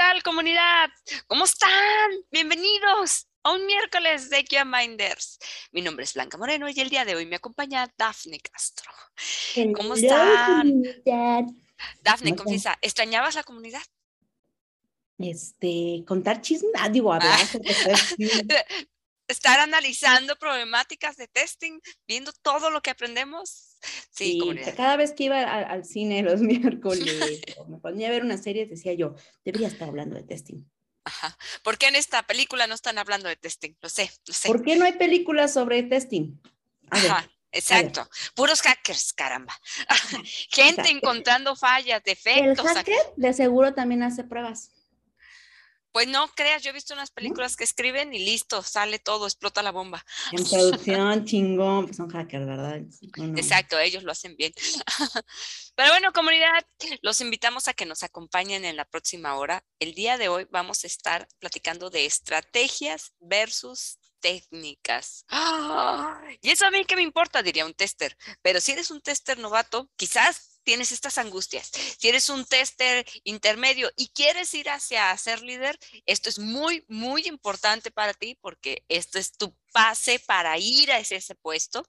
tal comunidad? ¿Cómo están? Bienvenidos a un miércoles de Kia Minders. Mi nombre es Blanca Moreno y el día de hoy me acompaña Dafne Castro. ¿Cómo están? Dafne, confiesa, ¿extrañabas la comunidad? Este, contar chismes, ah, digo, hablar. estar analizando problemáticas de testing, viendo todo lo que aprendemos. Sí, cada vez que iba al, cine los miércoles o me ponía a ver una serie, decía yo, debería estar hablando de testing. Ajá. ¿Por qué en esta película no están hablando de testing? Lo sé, lo sé. ¿Por qué no hay películas sobre testing? Ajá. Exacto, puros hackers, caramba. Gente encontrando fallas, defectos. El hacker de seguro también hace pruebas. Pues no creas, yo he visto unas películas que escriben y listo, sale todo, explota la bomba. En producción, chingón, pues son hackers, ¿verdad? Exacto, ellos lo hacen bien. Pero bueno, comunidad, los invitamos a que nos acompañen en la próxima hora. El día de hoy vamos a estar platicando de estrategias versus técnicas. Y eso a mí qué me importa, diría un tester. Pero si eres un tester novato, quizás tienes estas angustias. Si eres un tester intermedio y quieres ir hacia ser líder, esto es muy, muy importante para ti porque esto es tu pase para ir a ese, puesto.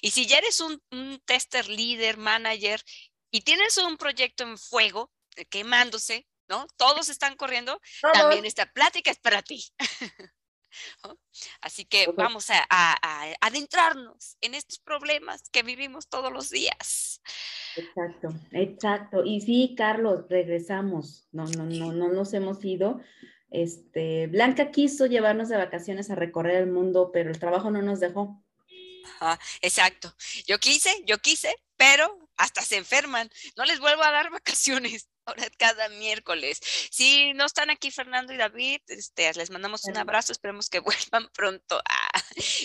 Y si ya eres un, tester líder, manager y tienes un proyecto en fuego, eh, quemándose, ¿no? Todos están corriendo, también esta plática es para ti. Así que vamos a, adentrarnos en estos problemas que vivimos todos los días. Exacto, exacto. Y sí, Carlos, regresamos. No, no, no, no nos hemos ido. Este, Blanca quiso llevarnos de vacaciones a recorrer el mundo, pero el trabajo no nos dejó. exacto. Yo quise, yo quise, pero hasta se enferman. No les vuelvo a dar vacaciones cada miércoles. Si no están aquí Fernando y David, este, les mandamos un abrazo, esperemos que vuelvan pronto.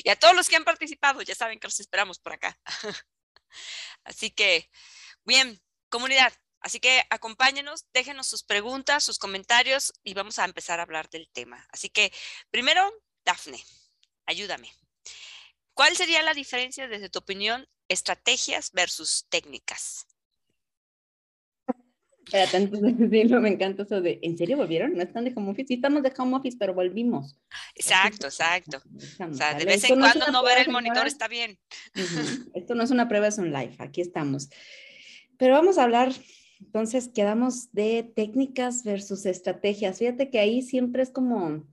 y a todos los que han participado, ya saben que los esperamos por acá. Así que, bien, comunidad, así que acompáñenos, déjenos sus preguntas, sus comentarios y vamos a empezar a hablar del tema. Así que, primero, Dafne, ayúdame. ¿Cuál sería la diferencia desde tu opinión, estrategias versus técnicas? Espérate, antes de decirlo, me encanta eso de, ¿en serio volvieron? ¿No están de home office? Sí, estamos de home office, pero volvimos. Exacto, exacto. O sea, de vez en cuando no, ver el monitor está bien. Esto no es una prueba, es un live, aquí estamos. Pero vamos a hablar, entonces, quedamos de técnicas versus estrategias. Fíjate que ahí siempre es como,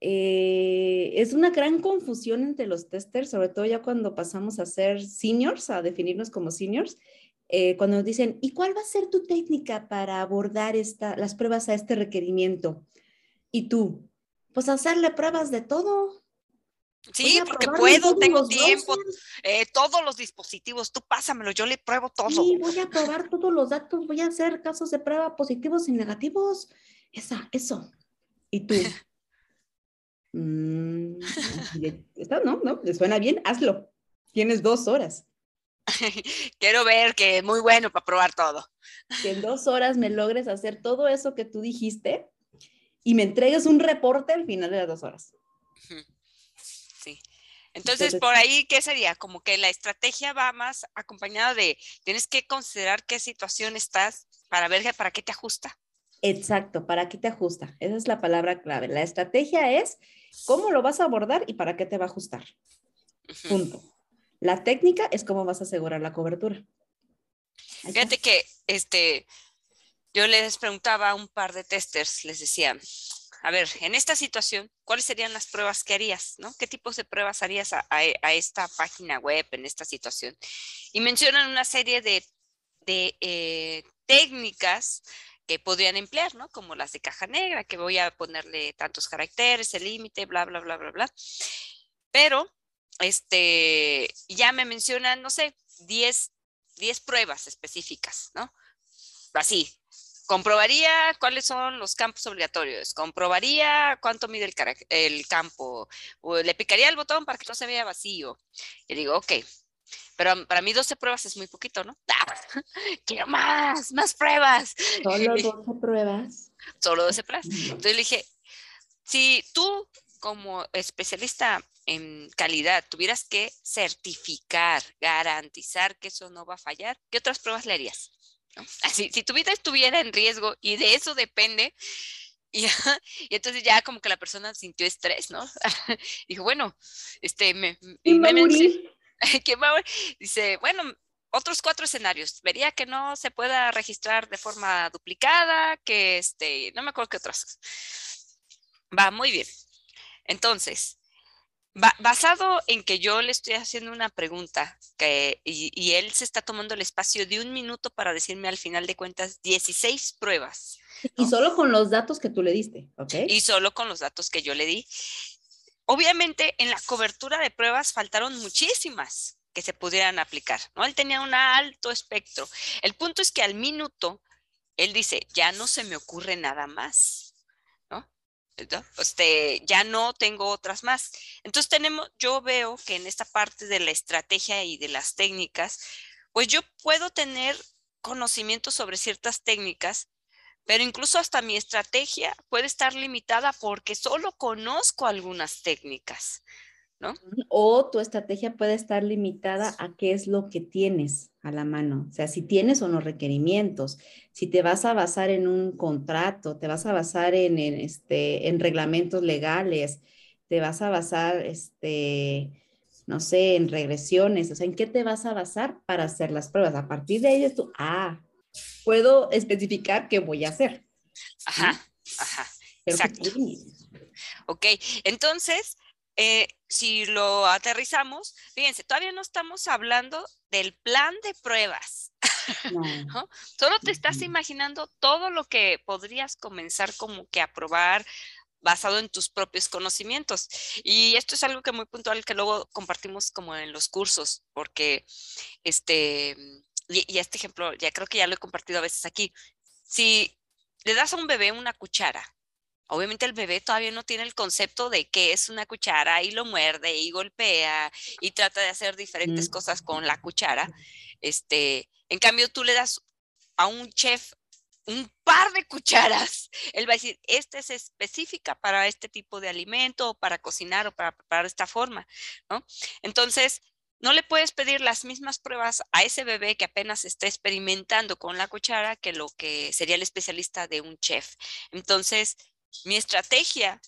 eh, es una gran confusión entre los testers, sobre todo ya cuando pasamos a ser seniors, a definirnos como seniors, eh, cuando nos dicen, ¿y cuál va a ser tu técnica para abordar esta, las pruebas a este requerimiento? Y tú, pues hacerle pruebas de todo. Sí, porque puedo, tengo tiempo, eh, todos los dispositivos, tú pásamelo, yo le pruebo todo. Sí, voy a probar todos los datos, voy a hacer casos de prueba positivos y negativos. Esa, eso. Y tú. Mm, no, no, ¿le suena bien? Hazlo. Tienes dos horas. Quiero ver que es muy bueno para probar todo. Que en dos horas me logres hacer todo eso que tú dijiste y me entregues un reporte al final de las dos horas. Sí. Entonces, por ahí, ¿qué sería? Como que la estrategia va más acompañada de, tienes que considerar qué situación estás para ver para qué te ajusta. Exacto, para qué te ajusta. Esa es la palabra clave. La estrategia es cómo lo vas a abordar y para qué te va a ajustar. Punto. La técnica es cómo vas a asegurar la cobertura. Fíjate que este, yo les preguntaba a un par de testers, les decía, a ver, en esta situación, ¿cuáles serían las pruebas que harías? ¿no? ¿Qué tipos de pruebas harías a, esta página web en esta situación? Y mencionan una serie de, eh, técnicas que podrían emplear, ¿no? Como las de caja negra, que voy a ponerle tantos caracteres, el límite, bla, bla, bla, bla, bla. Pero este, ya me mencionan, no sé, 10, 10 pruebas específicas, ¿no? Así, comprobaría cuáles son los campos obligatorios, comprobaría cuánto mide el, el, campo, o le picaría el botón para que no se vea vacío. Y digo, ok, pero para mí 12 pruebas es muy poquito, ¿no? quiero más, más pruebas. Solo 12 pruebas. Solo 12 pruebas. Entonces le dije, si tú como especialista en calidad tuvieras que certificar, garantizar que eso no va a fallar, ¿qué otras pruebas le harías? Así, si tu vida estuviera en riesgo y de eso depende, y, y, entonces ya como que la persona sintió estrés, ¿no? Dijo, bueno, este, me... me, me Dice, bueno, otros cuatro escenarios. Vería que no se pueda registrar de forma duplicada, que este, no me acuerdo qué otras. Va, muy bien. Entonces, basado en que yo le estoy haciendo una pregunta que, y, él se está tomando el espacio de un minuto para decirme al final de cuentas 16 pruebas. Y solo con los datos que tú le diste, ¿ok? Y solo con los datos que yo le di. Obviamente en la cobertura de pruebas faltaron muchísimas que se pudieran aplicar, ¿no? Él tenía un alto espectro. El punto es que al minuto, él dice, ya no se me ocurre nada más. Este, ya no tengo otras más. Entonces tenemos, yo veo que en esta parte de la estrategia y de las técnicas, pues yo puedo tener conocimiento sobre ciertas técnicas, pero incluso hasta mi estrategia puede estar limitada porque solo conozco algunas técnicas. O tu estrategia puede estar limitada a qué es lo que tienes a la mano. O sea, si tienes o no requerimientos, si te vas a basar en un contrato, te vas a basar en, este, en reglamentos legales, te vas a basar, este, no sé, en regresiones, o sea, ¿en qué te vas a basar para hacer las pruebas? A partir de ahí tú, ah, puedo especificar qué voy a hacer. Ajá, ajá. Exacto. Ok, entonces, eh, si lo aterrizamos, fíjense, todavía no estamos hablando del plan de pruebas. Solo te estás imaginando todo lo que podrías comenzar como que a probar basado en tus propios conocimientos. Y esto es algo que muy puntual que luego compartimos como en los cursos, porque este, y, y este ejemplo, ya creo que ya lo he compartido a veces aquí. Si le das a un bebé una cuchara Obviamente el bebé todavía no tiene el concepto de qué es una cuchara y lo muerde y golpea y trata de hacer diferentes cosas con la cuchara. Este, en cambio, tú le das a un chef un par de cucharas, él va a decir, esta es específica para este tipo de alimento o para cocinar o para preparar de esta forma, ¿no? Entonces, no le puedes pedir las mismas pruebas a ese bebé que apenas está experimentando con la cuchara que lo que sería el especialista de un chef. Entonces, mi estrategia,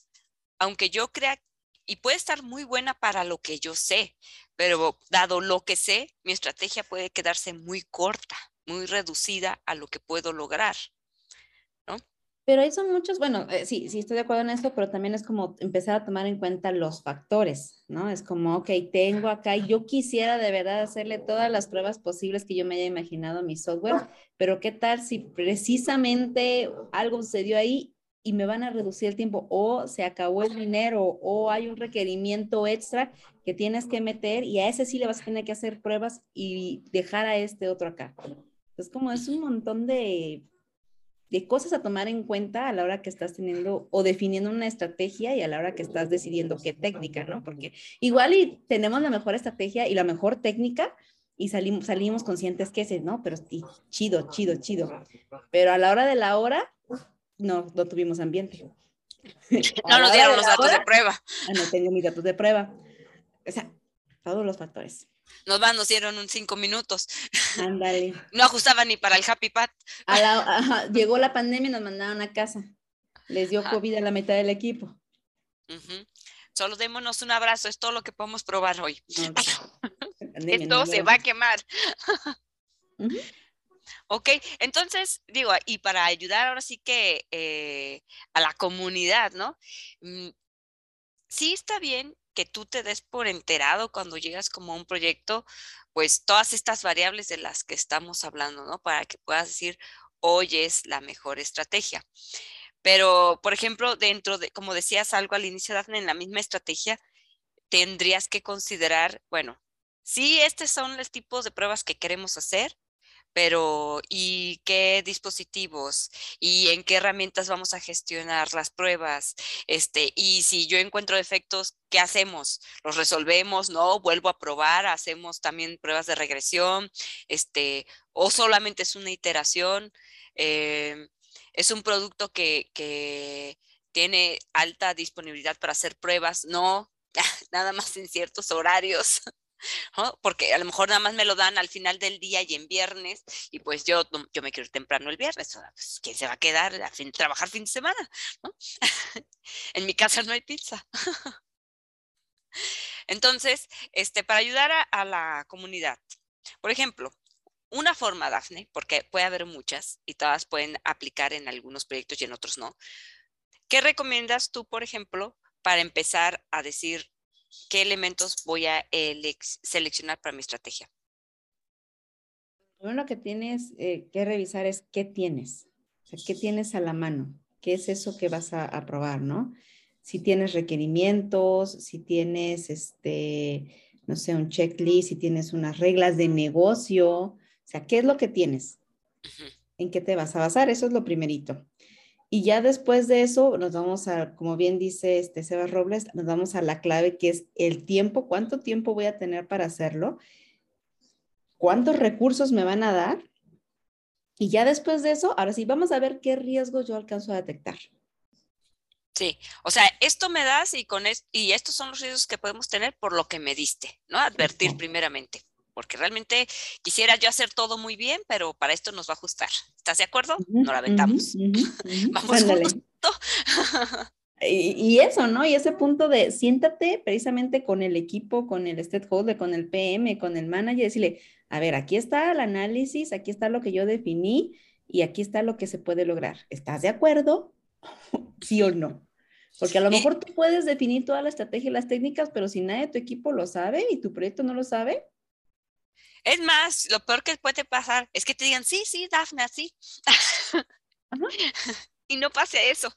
aunque yo crea, y puede estar muy buena para lo que yo sé, pero dado lo que sé, mi estrategia puede quedarse muy corta, muy reducida a lo que puedo lograr. ¿no? Pero hay son muchos, bueno, eh, sí, sí estoy de acuerdo en esto, pero también es como empezar a tomar en cuenta los factores, ¿no? Es como, ok, tengo acá, yo quisiera de verdad hacerle todas las pruebas posibles que yo me haya imaginado a mi software, pero ¿qué tal si precisamente algo sucedió ahí y me van a reducir el tiempo o se acabó el dinero o hay un requerimiento extra que tienes que meter y a ese sí le vas a tener que hacer pruebas y dejar a este otro acá. Es como es un montón de, de cosas a tomar en cuenta a la hora que estás teniendo o definiendo una estrategia y a la hora que estás decidiendo qué técnica, ¿no? Porque igual y tenemos la mejor estrategia y la mejor técnica, y salimos, salimos conscientes que ese, ¿no? Pero sí, chido, chido, chido. Pero a la hora de la hora, no, no tuvimos ambiente. No nos dieron los datos de prueba. Ah, no tengo mis datos de prueba. O sea, todos los factores. Nos van, nos dieron un cinco minutos. Ándale. No ajustaba ni para el Happy Pat. llegó la pandemia y nos mandaron a casa. Les dio COVID a la mitad del equipo. Solo démonos un abrazo, es todo lo que podemos probar hoy. Esto se va a quemar. Ok, entonces digo, y para ayudar ahora sí que eh, a la comunidad, ¿no? Mm, sí está bien que tú te des por enterado cuando llegas como a un proyecto, pues todas estas variables de las que estamos hablando, ¿no? Para que puedas decir, hoy es la mejor estrategia. Pero, por ejemplo, dentro de, como decías algo al inicio, Dafne, en la misma estrategia, tendrías que considerar, bueno, sí, estos son los tipos de pruebas que queremos hacer, pero ¿y qué dispositivos? ¿Y en qué herramientas vamos a gestionar las pruebas? Este, y si yo encuentro defectos, ¿qué hacemos? ¿Los resolvemos? ¿No? ¿Vuelvo a probar? ¿Hacemos también pruebas de regresión? Este, ¿O solamente es una iteración? Em, ¿Es un producto que, que tiene alta disponibilidad para hacer pruebas? No, nada más en ciertos horarios. Porque a lo mejor nada más me lo dan al final del día y en viernes, y pues yo, yo me quiero ir temprano el viernes, pues, ¿quién se va a quedar a trabajar fin de semana? en mi casa no hay pizza. Entonces, este, para ayudar a, la comunidad, por ejemplo, una forma, Dafne, porque puede haber muchas y todas pueden aplicar en algunos proyectos y en otros no. ¿Qué recomiendas tú, por ejemplo, para empezar a decir qué elementos voy a seleccionar para mi estrategia? Lo que tienes eh, que revisar es qué tienes, o sea, qué tienes a la mano, qué es eso que vas a, a probar, ¿no? si tienes requerimientos, si tienes, este, no sé, un checklist, si tienes unas reglas de negocio, o sea, ¿qué es lo que tienes? ¿En qué te vas a basar? Eso es lo primerito. Y ya después de eso nos vamos a, como bien dice este Sebas Robles, nos vamos a la clave que es el tiempo, cuánto tiempo voy a tener para hacerlo, cuántos recursos me van a dar. Y ya después de eso, ahora sí, vamos a ver qué riesgos yo alcanzo a detectar. Sí, o sea, esto me das y con y estos son los riesgos que podemos tener por lo que me diste, ¿no? Advertir primeramente, porque realmente quisiera yo hacer todo muy bien, pero para esto nos va a ajustar. ¿Estás de acuerdo? no la aventamos. Vamos y, y, eso, ¿no? Y ese punto de siéntate precisamente con el equipo, con el stakeholder, con el PM, con el manager, decirle, a ver, aquí está el análisis, aquí está lo que yo definí y aquí está lo que se puede lograr. ¿Estás de acuerdo? ¿Sí o no? Porque a lo mejor tú puedes definir toda la estrategia y las técnicas, pero si nadie de tu equipo lo sabe y tu proyecto no lo sabe. Es más, lo peor que puede pasar es que te digan, sí, sí, Dafne, así. y no pase eso.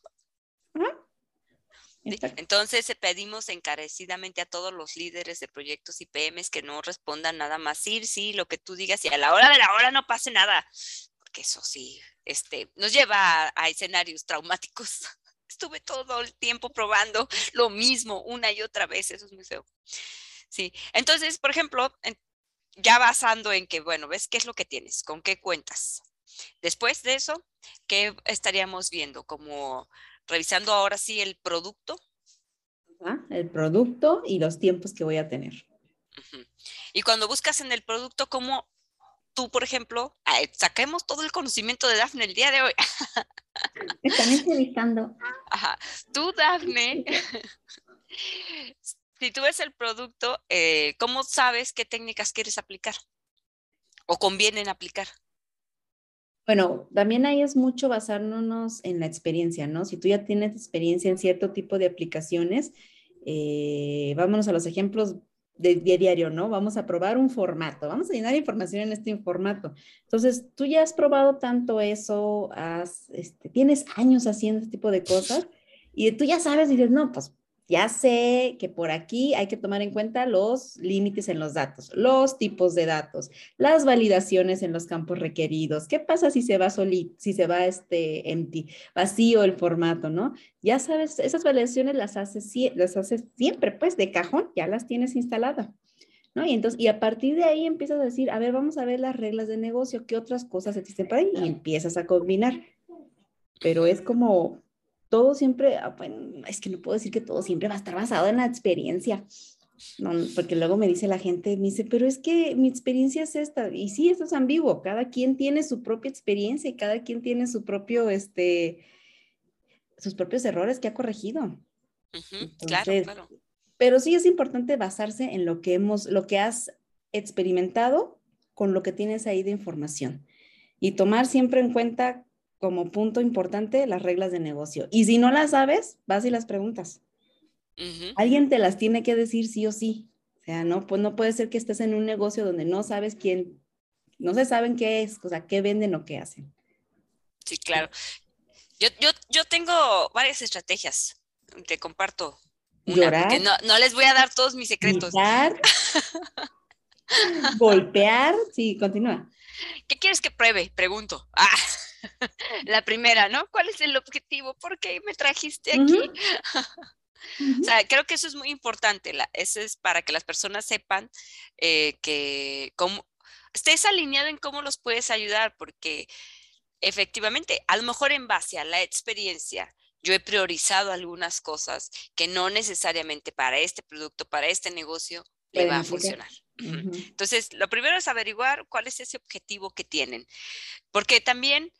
Entonces pedimos encarecidamente a todos los líderes de proyectos y PMs que no respondan nada más, sí, sí, lo que tú digas y a la hora de la hora no pase nada, porque eso sí, este, nos lleva a escenarios traumáticos estuve todo el tiempo probando lo mismo una y otra vez, eso es muy feo. Sí, entonces, por ejemplo, ya basando en que, bueno, ves qué es lo que tienes, con qué cuentas. Después de eso, ¿qué estaríamos viendo? Como revisando ahora sí el producto. el producto y los tiempos que voy a tener. Y cuando buscas en el producto, ¿cómo tú, por ejemplo, saquemos todo el conocimiento de Dafne el día de hoy. están entrevistando. Ajá. Tú, Dafne, si tú ves el producto, eh, ¿cómo sabes qué técnicas quieres aplicar? ¿O convienen aplicar? Bueno, también ahí es mucho basarnos en la experiencia, ¿no? Si tú ya tienes experiencia en cierto tipo de aplicaciones, eh, vámonos a los ejemplos de, diario, ¿no? Vamos a probar un formato, vamos a llenar información en este formato. Entonces, tú ya has probado tanto eso, este, tienes años haciendo este tipo de cosas y tú ya sabes y dices, no, pues ya sé que por aquí hay que tomar en cuenta los límites en los datos, los tipos de datos, las validaciones en los campos requeridos. ¿Qué pasa si se va solito, si se va este empty, vacío el formato, no? Ya sabes, esas validaciones las haces, las haces siempre, pues de cajón, ya las tienes instaladas. ¿No? Y entonces, y a partir de ahí empiezas a decir, a ver, vamos a ver las reglas de negocio, qué otras cosas existen por ahí, y empiezas a combinar. Pero es como, todo siempre, ah, bueno, es que no puedo decir que todo siempre va a estar basado en la experiencia. No, porque luego me dice la gente, me dice, pero es que mi experiencia es esta. Y sí, esto es ambiguo. Cada quien tiene su propia experiencia y cada quien tiene su propio, este, sus propios errores que ha corregido. claro, claro. Pero sí es importante basarse en lo que hemos, lo que has experimentado con lo que tienes ahí de información y tomar siempre en cuenta como punto importante las reglas de negocio. Y si no las sabes, vas y las preguntas. Alguien te las tiene que decir sí o sí. O sea, no, pues no puede ser que estés en un negocio donde no sabes quién, no se saben qué es, o sea, qué venden o qué hacen. Sí, claro. Yo, yo, yo tengo varias estrategias. Te comparto. Llorar. No, no, les voy a dar todos mis secretos. golpear. Sí, continúa. ¿Qué quieres que pruebe? Pregunto. Ah. la primera, ¿no? ¿Cuál es el objetivo? ¿Por qué me trajiste aquí? O sea, creo que eso es muy importante. eso es para que las personas sepan eh, que cómo, estés alineado en cómo los puedes ayudar, porque efectivamente, a lo mejor en base a la experiencia, yo he priorizado algunas cosas que no necesariamente para este producto, para este negocio, le va a funcionar. Entonces, lo primero es averiguar cuál es ese objetivo que tienen, porque también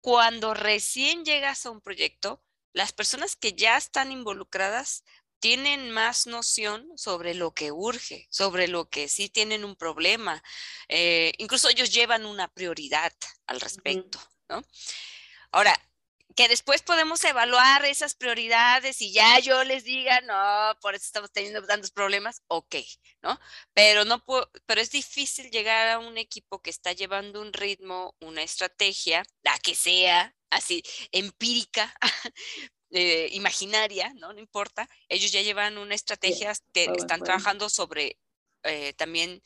cuando recién llegas a un proyecto, las personas que ya están involucradas tienen más noción sobre lo que urge, sobre lo que sí tienen un problema. Eh, incluso ellos llevan una prioridad al respecto, ¿no? Ahora, que después podemos evaluar esas prioridades y ya yo les diga, no, por eso estamos teniendo tantos problemas, ok, ¿no? Pero no puedo, pero es difícil llegar a un equipo que está llevando un ritmo, una estrategia, la que sea, así, empírica, eh, imaginaria, ¿no? No importa, ellos ya llevan una estrategia, que están trabajando sobre eh, también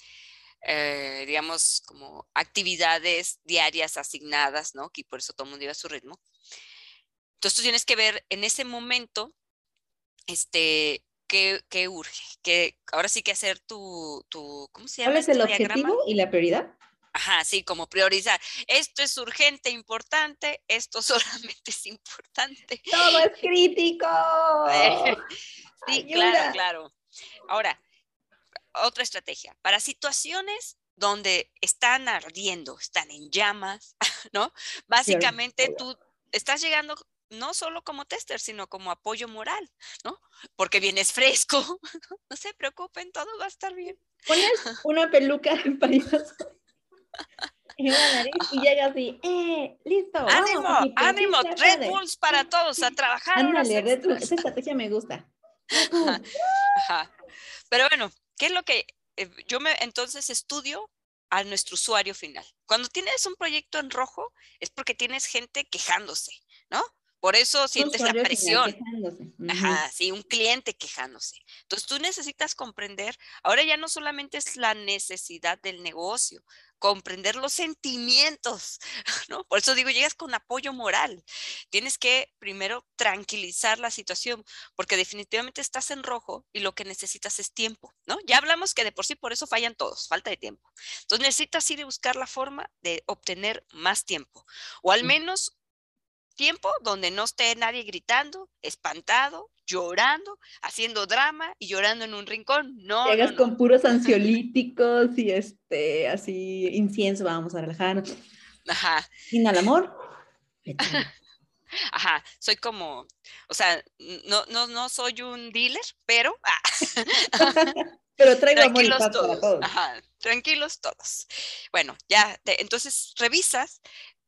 eh, digamos, como actividades diarias asignadas, ¿no? Que por eso todo el mundo lleva su ritmo. Entonces tú tienes que ver en ese momento, este, qué, qué urge, que ahora sí que hacer tu, tu ¿cómo se llama? ¿Cuál es el objetivo y la prioridad? Ajá, sí, como priorizar. Esto es urgente, importante, esto solamente es importante. Todo es crítico. sí, claro, claro. Ahora, otra estrategia. Para situaciones donde están ardiendo, están en llamas, ¿no? Básicamente tú estás llegando no solo como tester, sino como apoyo moral, ¿no? Porque vienes fresco, no se preocupen, todo va a estar bien. Pones una peluca en en una nariz y llegas así, ¡eh! ¡Listo! ¡Ánimo! ¡Ánimo! Red Bulls para todos, a trabajar. Ándale, Red Bull, esa estrategia me gusta. Pero bueno, ¿qué es lo que eh, yo me entonces estudio a nuestro usuario final? Cuando tienes un proyecto en rojo es porque tienes gente quejándose, ¿no? Por eso sientes la presión. Ajá, sí, un cliente quejándose. Entonces tú necesitas comprender, ahora ya no solamente es la necesidad del negocio, comprender los sentimientos, ¿no? Por eso digo, llegas con apoyo moral. Tienes que primero tranquilizar la situación, porque definitivamente estás en rojo y lo que necesitas es tiempo, ¿no? Ya hablamos que de por sí por eso fallan todos, falta de tiempo. Entonces necesitas ir a buscar la forma de obtener más tiempo, o al menos tiempo donde no esté nadie gritando, espantado, llorando, haciendo drama y llorando en un rincón. No. Llegas con puros ansiolíticos y este, así, incienso, vamos a relajarnos. Ajá. Sin al amor. Ajá, soy como, o sea, no, no, soy un dealer, pero. Ah. pero traigo amor y paz todos. para todos. Ajá, tranquilos todos. Bueno, ya, entonces revisas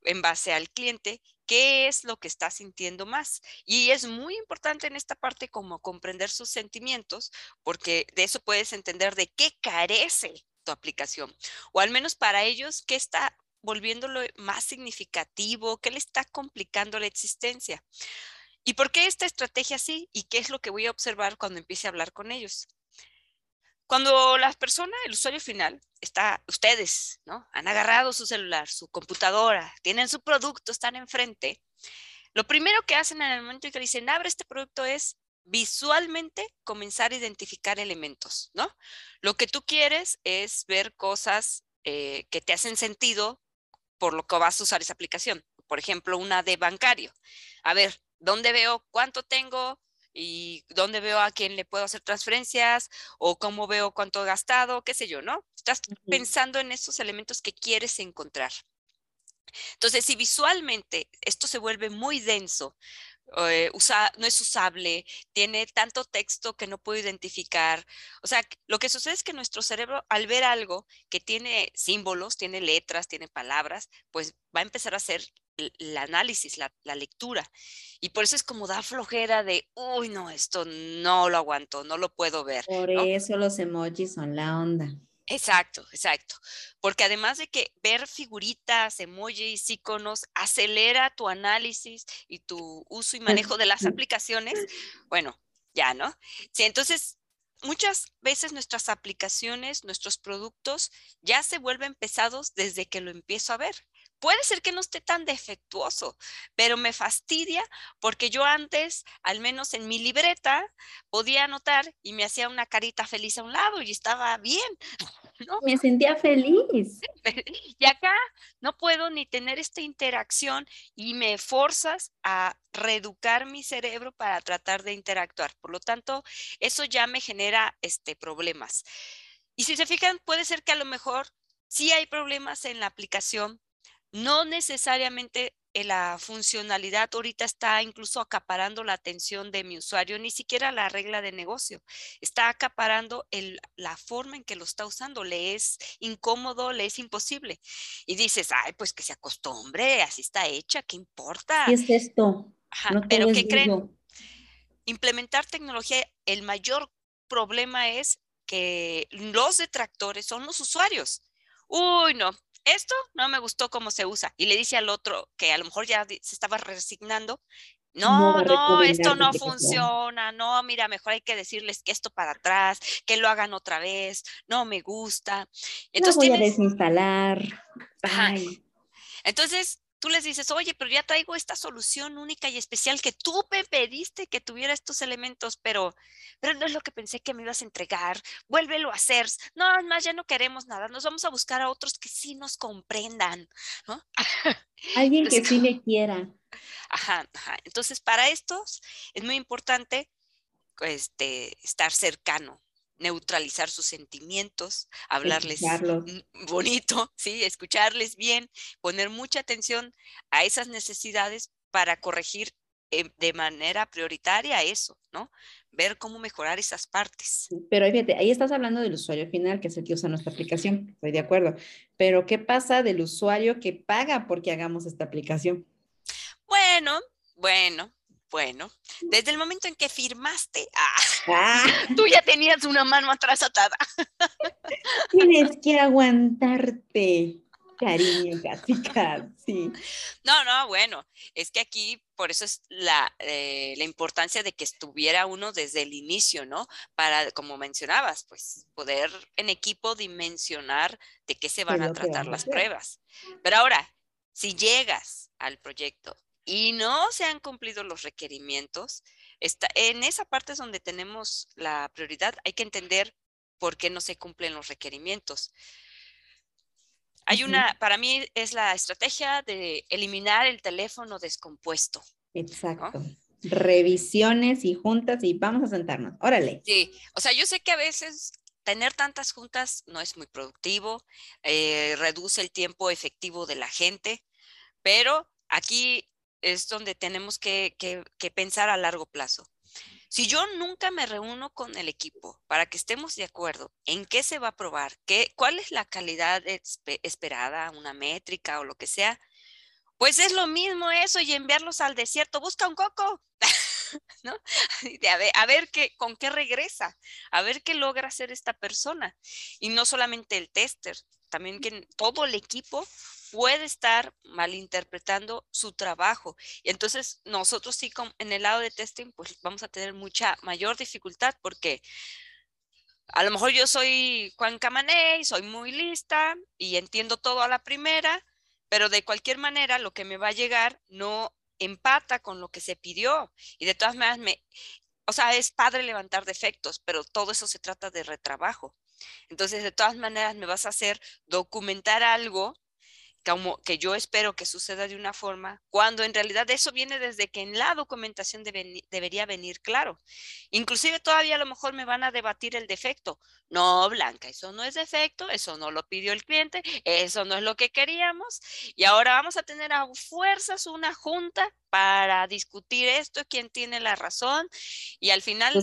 en base al cliente qué es lo que está sintiendo más. Y es muy importante en esta parte como comprender sus sentimientos, porque de eso puedes entender de qué carece tu aplicación, o al menos para ellos, qué está volviéndolo más significativo, qué le está complicando la existencia. ¿Y por qué esta estrategia así? ¿Y qué es lo que voy a observar cuando empiece a hablar con ellos? Cuando la persona, el usuario final, está, ustedes, ¿no? Han agarrado su celular, su computadora, tienen su producto, están enfrente. Lo primero que hacen en el momento en que dicen, abre este producto es visualmente comenzar a identificar elementos, ¿no? Lo que tú quieres es ver cosas eh, que te hacen sentido por lo que vas a usar esa aplicación. Por ejemplo, una de bancario. A ver, ¿dónde veo cuánto tengo? Y dónde veo a quién le puedo hacer transferencias o cómo veo cuánto he gastado, qué sé yo, ¿no? Estás pensando en esos elementos que quieres encontrar. Entonces, si visualmente esto se vuelve muy denso, eh, no es usable, tiene tanto texto que no puedo identificar. O sea, lo que sucede es que nuestro cerebro, al ver algo que tiene símbolos, tiene letras, tiene palabras, pues va a empezar a hacer el análisis, la, lectura. Y por eso es como da flojera de, uy, no, esto no lo aguanto, no lo puedo ver. Por eso los emojis son la onda. Exacto, exacto. Porque además de que ver figuritas, emojis, iconos, acelera tu análisis y tu uso y manejo de las aplicaciones, bueno, ya, ¿no? Sí, entonces, muchas veces nuestras aplicaciones, nuestros productos ya se vuelven pesados desde que lo empiezo a ver. Puede ser que no esté tan defectuoso, pero me fastidia porque yo antes, al menos en mi libreta, podía anotar y me hacía una carita feliz a un lado y estaba bien. ¿no? Me sentía feliz. Y acá no puedo ni tener esta interacción y me forzas a reeducar mi cerebro para tratar de interactuar. Por lo tanto, eso ya me genera este, problemas. Y si se fijan, puede ser que a lo mejor sí hay problemas en la aplicación, no necesariamente la funcionalidad ahorita está incluso acaparando la atención de mi usuario, ni siquiera la regla de negocio. Está acaparando el, la forma en que lo está usando. Le es incómodo, le es imposible. Y dices, ay, pues que se acostumbre, así está hecha, ¿qué importa? ¿Qué es esto? pero ¿qué creen? Implementar tecnología, el mayor problema es que los detractores son los usuarios. Uy, no, esto no me gustó cómo se usa. Y le dice al otro que a lo mejor ya se estaba resignando. No, no, esto no funciona. No, mira, mejor hay que decirles que esto para atrás, que lo hagan otra vez. No me gusta. Entonces voy a desinstalar. Entonces, tú les dices, oye, pero ya traigo esta solución única y especial que tú me pediste que tuviera estos elementos, pero, pero no es lo que pensé que me ibas a entregar, vuélvelo a hacer. No, más ya no queremos nada, nos vamos a buscar a otros que sí nos comprendan, ¿no? Alguien que sí me quiera. Ajá, ajá. Entonces, para estos es muy importante este, estar cercano, neutralizar sus sentimientos, hablarles bonito, sí, escucharles bien, poner mucha atención a esas necesidades para corregir eh, de manera prioritaria eso, ¿no? Ver cómo mejorar esas partes. Pero fíjate, ahí estás hablando del usuario final, que es el que usa nuestra aplicación, estoy de acuerdo. Pero ¿qué pasa del usuario que paga porque hagamos esta aplicación? Bueno, bueno, bueno, desde el momento en que firmaste, ah, ah. tú ya tenías una mano atrás atada. Tienes que aguantarte, cariño, casi casi. No, no, bueno, es que aquí por eso es la, eh, la importancia de que estuviera uno desde el inicio, ¿no? Para, como mencionabas, pues poder en equipo dimensionar de qué se van a tratar las pruebas. Pero ahora, si llegas al proyecto y no se han cumplido los requerimientos, está, en esa parte es donde tenemos la prioridad. Hay que entender por qué no se cumplen los requerimientos. Hay una, para mí es la estrategia de eliminar el teléfono descompuesto. Exacto. Revisiones y juntas y vamos a sentarnos. Órale. Sí, o sea, yo sé que a veces tener tantas juntas no es muy productivo, eh, reduce el tiempo efectivo de la gente, pero aquí es donde tenemos que, pensar a largo plazo. Si yo nunca me reúno con el equipo para que estemos de acuerdo en qué se va a probar, qué, cuál es la calidad esperada, una métrica o lo que sea, pues es lo mismo eso y enviarlos al desierto. Busca un coco, ¿no? a ver, a ver qué, con qué regresa, a ver qué logra hacer esta persona. Y no solamente el tester, también que todo el equipo puede estar malinterpretando su trabajo. Y entonces nosotros sí, en el lado de testing, pues vamos a tener mucha mayor dificultad porque a lo mejor yo soy Juan Camané, soy muy lista y entiendo todo a la primera, pero de cualquier manera lo que me va a llegar no empata con lo que se pidió. Y de todas maneras, me, o sea, es padre levantar defectos, pero todo eso se trata de retrabajo. Entonces, de todas maneras, me vas a hacer documentar algo como que yo espero que suceda de una forma, cuando en realidad eso viene desde que en la documentación debería venir claro. Inclusive todavía a lo mejor me van a debatir el defecto. No, Blanca, eso no es defecto, eso no lo pidió el cliente, eso no es lo que queríamos. Y ahora vamos a tener a fuerzas una junta para discutir esto, quién tiene la razón. Y al final...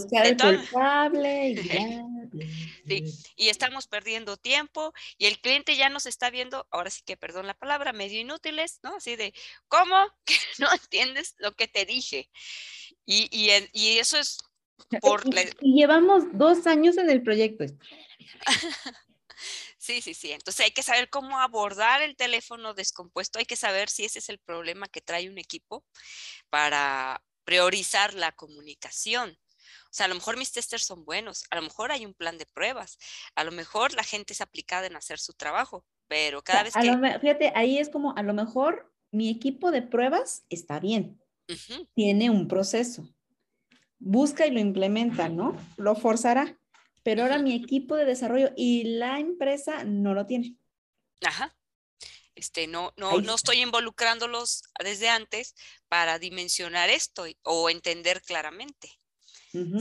y estamos perdiendo tiempo y el cliente ya nos está viendo, ahora sí que perdón la palabra, medio inútiles, ¿no? Así de, ¿cómo que no entiendes lo que te dije? Y, y, y eso es por... Y llevamos dos años en el proyecto. Sí, sí, sí. Entonces hay que saber cómo abordar el teléfono descompuesto. Hay que saber si ese es el problema que trae un equipo para priorizar la comunicación. O sea, a lo mejor mis testers son buenos, a lo mejor hay un plan de pruebas, a lo mejor la gente es aplicada en hacer su trabajo, pero cada vez que... fíjate, ahí es como, a lo mejor mi equipo de pruebas está bien, tiene un proceso, busca y lo implementa, ¿no? Lo forzará, pero ahora mi equipo de desarrollo y la empresa no lo tiene. Ajá. Este, no, no, no estoy involucrándolos desde antes para dimensionar esto o entender claramente.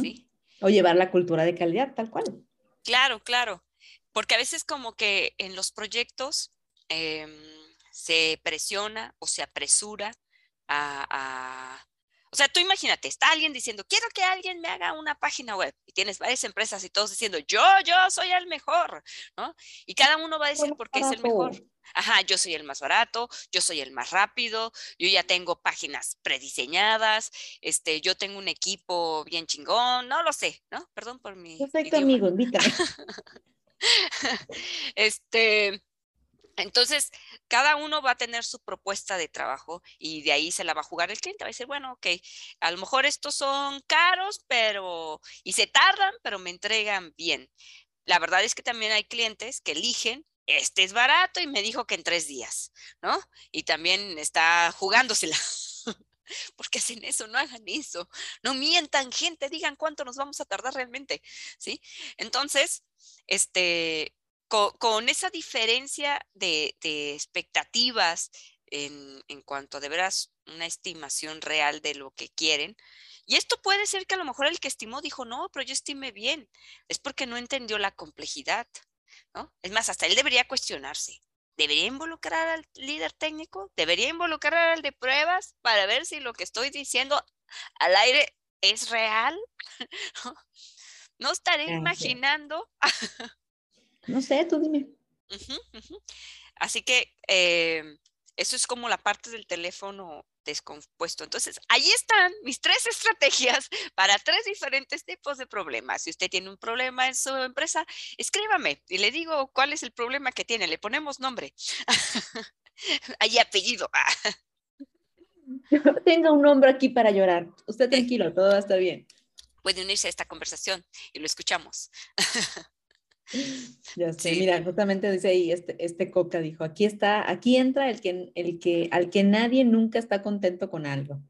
¿Sí? O llevar la cultura de calidad, tal cual. Claro, claro. porque a veces como que en los proyectos em, se presiona o se apresura a, o sea, tú imagínate, está alguien diciendo, quiero que alguien me haga una página web y tienes varias empresas y todos diciendo, yo, yo soy el mejor, ¿no? Y cada uno va a decir por qué es el mejor. Ajá, yo soy el más barato, yo soy el más rápido, yo ya tengo páginas prediseñadas, este, yo tengo un equipo bien chingón, no lo sé, ¿no? Perdón por mi. Perfecto, amigo, invítame. este, entonces, cada uno va a tener su propuesta de trabajo y de ahí se la va a jugar el cliente. Va a decir, bueno, ok, a lo mejor estos son caros, pero, y se tardan, pero me entregan bien. La verdad es que también hay clientes que eligen, este es barato y me dijo que en tres días, ¿no? Y también está jugándosela. ¿Por qué hacen eso? No hagan eso. No mientan, gente, digan cuánto nos vamos a tardar realmente, ¿sí? Entonces, este, con, esa diferencia de, expectativas en, cuanto a de veras una estimación real de lo que quieren. Y esto puede ser que a lo mejor el que estimó dijo, no, pero yo estimé bien. Es porque no entendió la complejidad. ¿no? Es más, hasta él debería cuestionarse. ¿Debería involucrar al líder técnico? ¿Debería involucrar al de pruebas para ver si lo que estoy diciendo al aire es real? no estaré imaginando No sé, tú dime. Así que em, eso es como la parte del teléfono descompuesto. Entonces, ahí están mis tres estrategias para tres diferentes tipos de problemas. Si usted tiene un problema en su empresa, escríbame y le digo cuál es el problema que tiene. Le ponemos nombre. Ahí apellido. Tenga un nombre aquí para llorar. Usted tranquilo, todo va a estar bien. Puede unirse a esta conversación y lo escuchamos. Ya sé, mira, justamente dice ahí este, este Coca dijo, aquí está, aquí entra el que, el que, al que nadie nunca está contento con algo.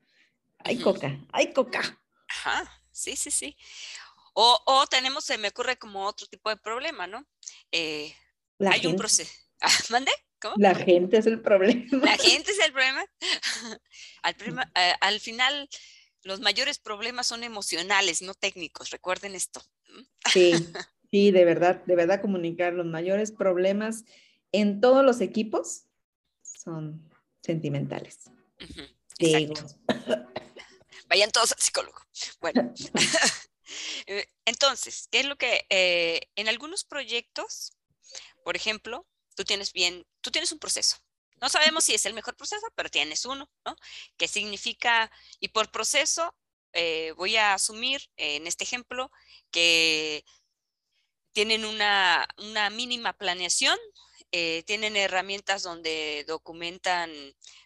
Ay, Coca, ay, Coca. Ajá, sí, sí, sí. O, o, tenemos, se me ocurre como otro tipo de problema, ¿no? Eh, hay un proceso. Ah, ¿Mande? ¿Cómo? La gente es el problema. La gente es el problema. al, eh, al final, los mayores problemas son emocionales, no técnicos. Recuerden esto. Sí. Sí, de verdad, de verdad comunicar los mayores problemas en todos los equipos son sentimentales. Vayan todos al psicólogo. Bueno, eh, entonces, ¿qué es lo que eh, en algunos proyectos, por ejemplo, tú tienes bien, tú tienes un proceso. No sabemos si es el mejor proceso, pero tienes uno, ¿no? Que significa, y por proceso, eh, voy a asumir en este ejemplo que tienen una, mínima planeación, eh, tienen herramientas donde documentan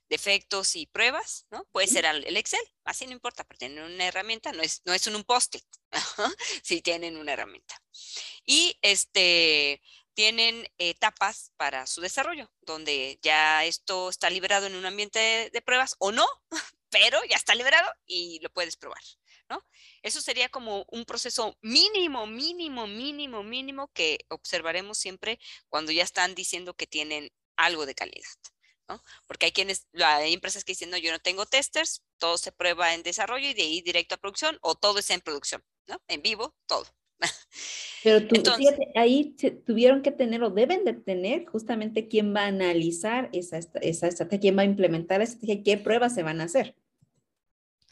defectos y pruebas, ¿no? Puede ser el Excel, así no importa, pero tienen una herramienta, no es, no es un post-it, sí tienen una herramienta. Y este, tienen etapas para su desarrollo, donde ya esto está liberado en un ambiente de pruebas o no, pero ya está liberado y lo puedes probar. Eso sería como un proceso mínimo, mínimo, mínimo, mínimo que observaremos siempre cuando ya están diciendo que tienen algo de calidad, ¿no? Porque hay quienes, hay empresas que dicen, no, yo no tengo testers, todo se prueba en desarrollo y de ahí directo a producción o todo es en producción, ¿no? En vivo, todo. Pero tú, ahí tuvieron que tener o deben de tener justamente quién va a analizar esa, esa estrategia, quién va a implementar esa estrategia, qué pruebas se van a hacer.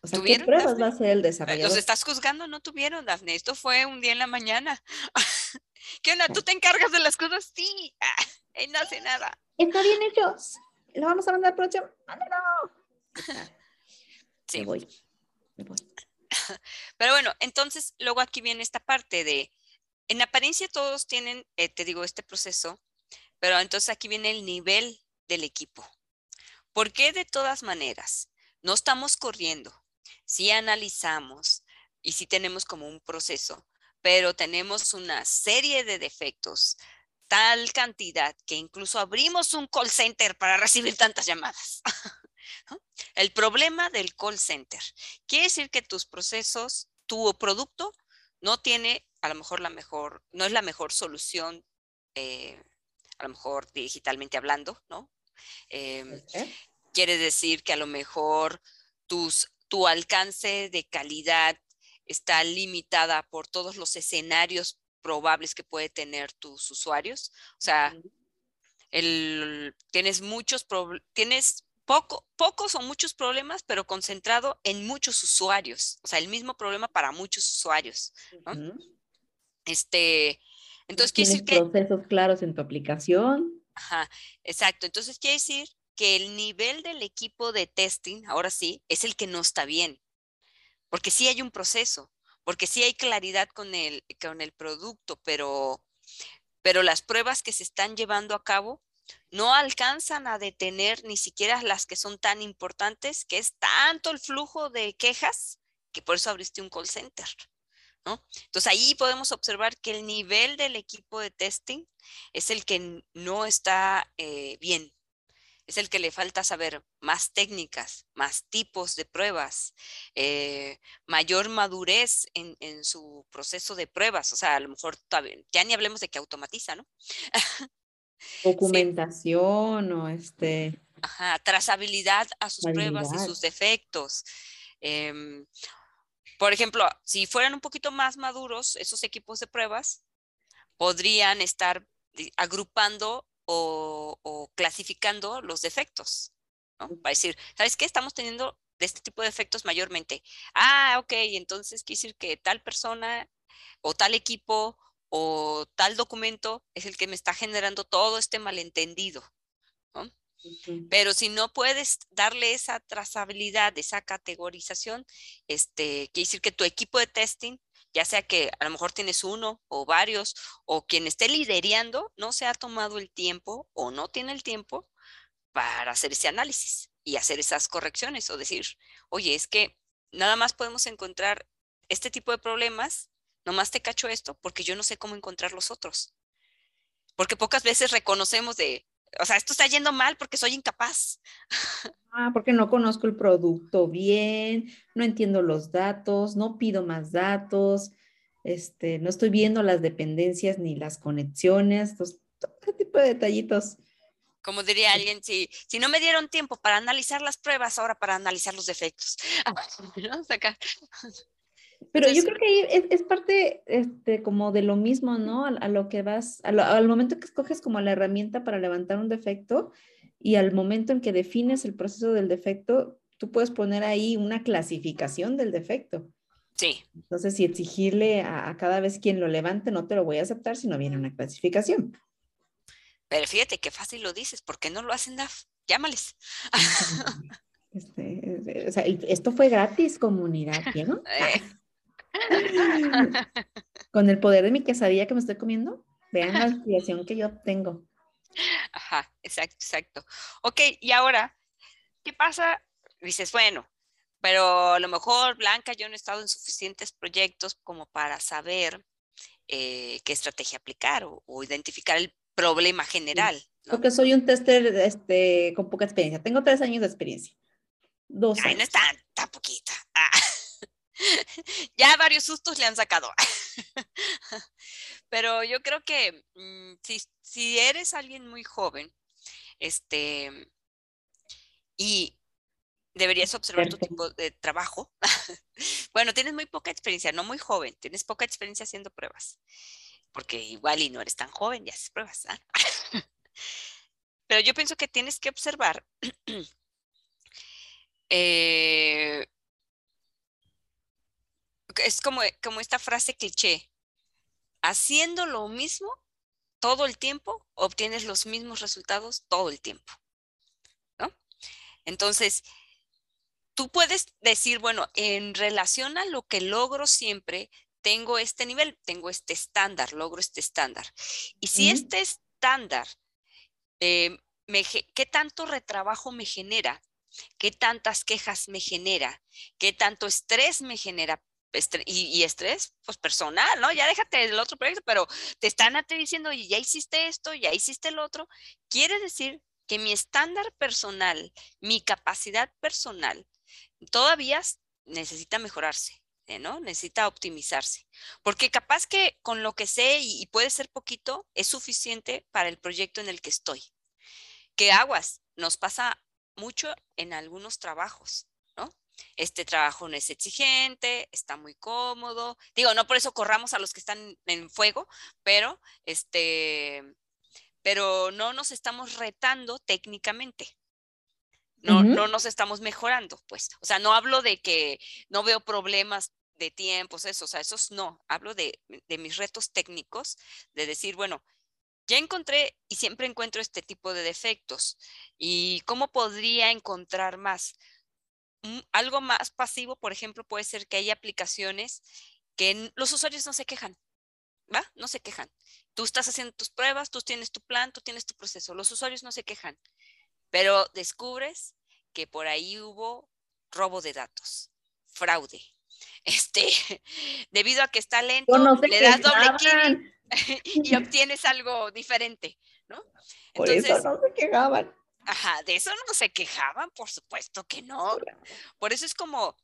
O sea, ¿qué pruebas va a hacer el desarrollador? ¿Los estás juzgando? No tuvieron, Dafne. Esto fue un día en la mañana. ¿Qué onda? ¿Tú te encargas de las cosas? Sí. él no hace nada. Está bien hechos. Lo vamos a mandar producción. ¡Mándalo! Sí. Me voy. Me voy. Pero bueno, entonces luego aquí viene esta parte de, en apariencia todos tienen, eh, te digo, este proceso, pero entonces aquí viene el nivel del equipo. ¿Por qué de todas maneras? No estamos corriendo, si analizamos y si tenemos como un proceso, pero tenemos una serie de defectos, tal cantidad que incluso abrimos un call center para recibir tantas llamadas. El problema del call center quiere decir que tus procesos, tu producto no tiene a lo mejor la mejor, no es la mejor solución, eh, a lo mejor digitalmente hablando, ¿no? Em, quiere decir que a lo mejor tus tu alcance de calidad está limitada por todos los escenarios probables que puede tener tus usuarios. O sea, el, tienes muchos tienes poco, pocos o muchos problemas, pero concentrado en muchos usuarios. O sea, el mismo problema para muchos usuarios. Este, entonces quiere decir que... procesos claros en tu aplicación. Ajá, exacto. Entonces quiere decir que el nivel del equipo de testing, ahora sí, es el que no está bien. Porque sí hay un proceso, porque sí hay claridad con el, con el producto, pero, pero las pruebas que se están llevando a cabo no alcanzan a detener ni siquiera las que son tan importantes, que es tanto el flujo de quejas, que por eso abriste un call center. ¿no? Entonces ahí podemos observar que el nivel del equipo de testing es el que no está eh, bien. Es el que le falta saber más técnicas, más tipos de pruebas, eh, mayor madurez en, en, su proceso de pruebas. O sea, a lo mejor ya ni hablemos de que automatiza, ¿no? Documentación o este. Ajá, trazabilidad a sus pruebas y sus defectos. Em, por ejemplo, si fueran un poquito más maduros esos equipos de pruebas, podrían estar agrupando o, clasificando los defectos. ¿no? Para decir, ¿sabes qué? Estamos teniendo de este tipo de defectos mayormente. Ah, ok, entonces quiere decir que tal persona o tal equipo o tal documento es el que me está generando todo este malentendido. Pero si no puedes darle esa trazabilidad, esa categorización, este, quiere decir que tu equipo de testing, ya sea que a lo mejor tienes uno o varios, o quien esté liderando, no se ha tomado el tiempo o no tiene el tiempo para hacer ese análisis y hacer esas correcciones o decir, oye, es que nada más podemos encontrar este tipo de problemas nomás te cacho esto porque yo no sé cómo encontrar los otros. Porque pocas veces reconocemos de, o sea, esto está yendo mal porque soy incapaz. Ah, porque no conozco el producto bien, no entiendo los datos, no pido más datos, este, no estoy viendo las dependencias ni las conexiones, todo tipo de detallitos. Como diría alguien, si, si no me dieron tiempo para analizar las pruebas, ahora para analizar los defectos. ¿No? Pero yo creo que es, es, parte este, como de lo mismo, ¿no? A, lo que vas, al momento que escoges como la herramienta para levantar un defecto y al momento en que defines el proceso del defecto, tú puedes poner ahí una clasificación del defecto. Sí. Entonces, si exigirle a, a cada vez quien lo levante, no te lo voy a aceptar si no viene una clasificación. Pero fíjate qué fácil lo dices, ¿por qué no lo hacen DAF? Llámales. Este, o sea, esto fue gratis, comunidad, ¿no? Eh, Con el poder de mi quesadilla que me estoy comiendo, vean la inspiración que yo tengo. Ajá, exacto, exacto. Ok, y ahora, ¿qué pasa? Dices, bueno, pero a lo mejor, Blanca, yo no he estado en suficientes proyectos como para saber eh, qué estrategia aplicar o, identificar el problema general. Porque soy un tester este, con poca experiencia. Tengo tres años de experiencia. Dos Ay, no es tan, tan poquita. Ah. ya varios sustos le han sacado. Pero yo creo que mm, si, eres alguien muy joven, este, y deberías observar tu tipo de trabajo. bueno, tienes muy poca experiencia, no muy joven, tienes poca experiencia haciendo pruebas, porque igual y no eres tan joven y haces pruebas. ¿ah? Pero yo pienso que tienes que observar eh, es como, como esta frase cliché. Haciendo lo mismo todo el tiempo, obtienes los mismos resultados todo el tiempo. ¿no? Entonces, tú puedes decir, bueno, en relación a lo que logro siempre, tengo este nivel, tengo este estándar, logro este estándar. Y si este estándar, eh, ¿qué tanto retrabajo me genera? ¿Qué tantas quejas me genera? ¿Qué tanto estrés me genera y, estrés, pues personal, ¿no? Ya déjate del otro proyecto, pero te están a ti diciendo, y ya hiciste esto, ya hiciste el otro. Quiere decir que mi estándar personal, mi capacidad personal, todavía necesita mejorarse, ¿eh? ¿no? Necesita optimizarse. Porque capaz que con lo que sé y, puede ser poquito, es suficiente para el proyecto en el que estoy. ¿Qué aguas? Nos pasa mucho en algunos trabajos, ¿no? Este trabajo no es exigente, está muy cómodo. Digo, no por eso corramos a los que están en fuego, pero este, pero no nos estamos retando técnicamente. No, no nos estamos mejorando, pues. O sea, no hablo de que no veo problemas de tiempos, eso, o sea, esos no. Hablo de, de mis retos técnicos, de decir, bueno, ya encontré y siempre encuentro este tipo de defectos. ¿Y cómo podría encontrar más? Algo más pasivo, por ejemplo, puede ser que hay aplicaciones que los usuarios no se quejan, ¿va? No se quejan. Tú estás haciendo tus pruebas, tú tienes tu plan, tú tienes tu proceso. Los usuarios no se quejan, pero descubres que por ahí hubo robo de datos, fraude. Este, debido a que está lento, le das doble clic y obtienes algo diferente, ¿no? Por eso no se quejaban. Ajá, de eso no se quejaban, por supuesto que no. Por eso es como,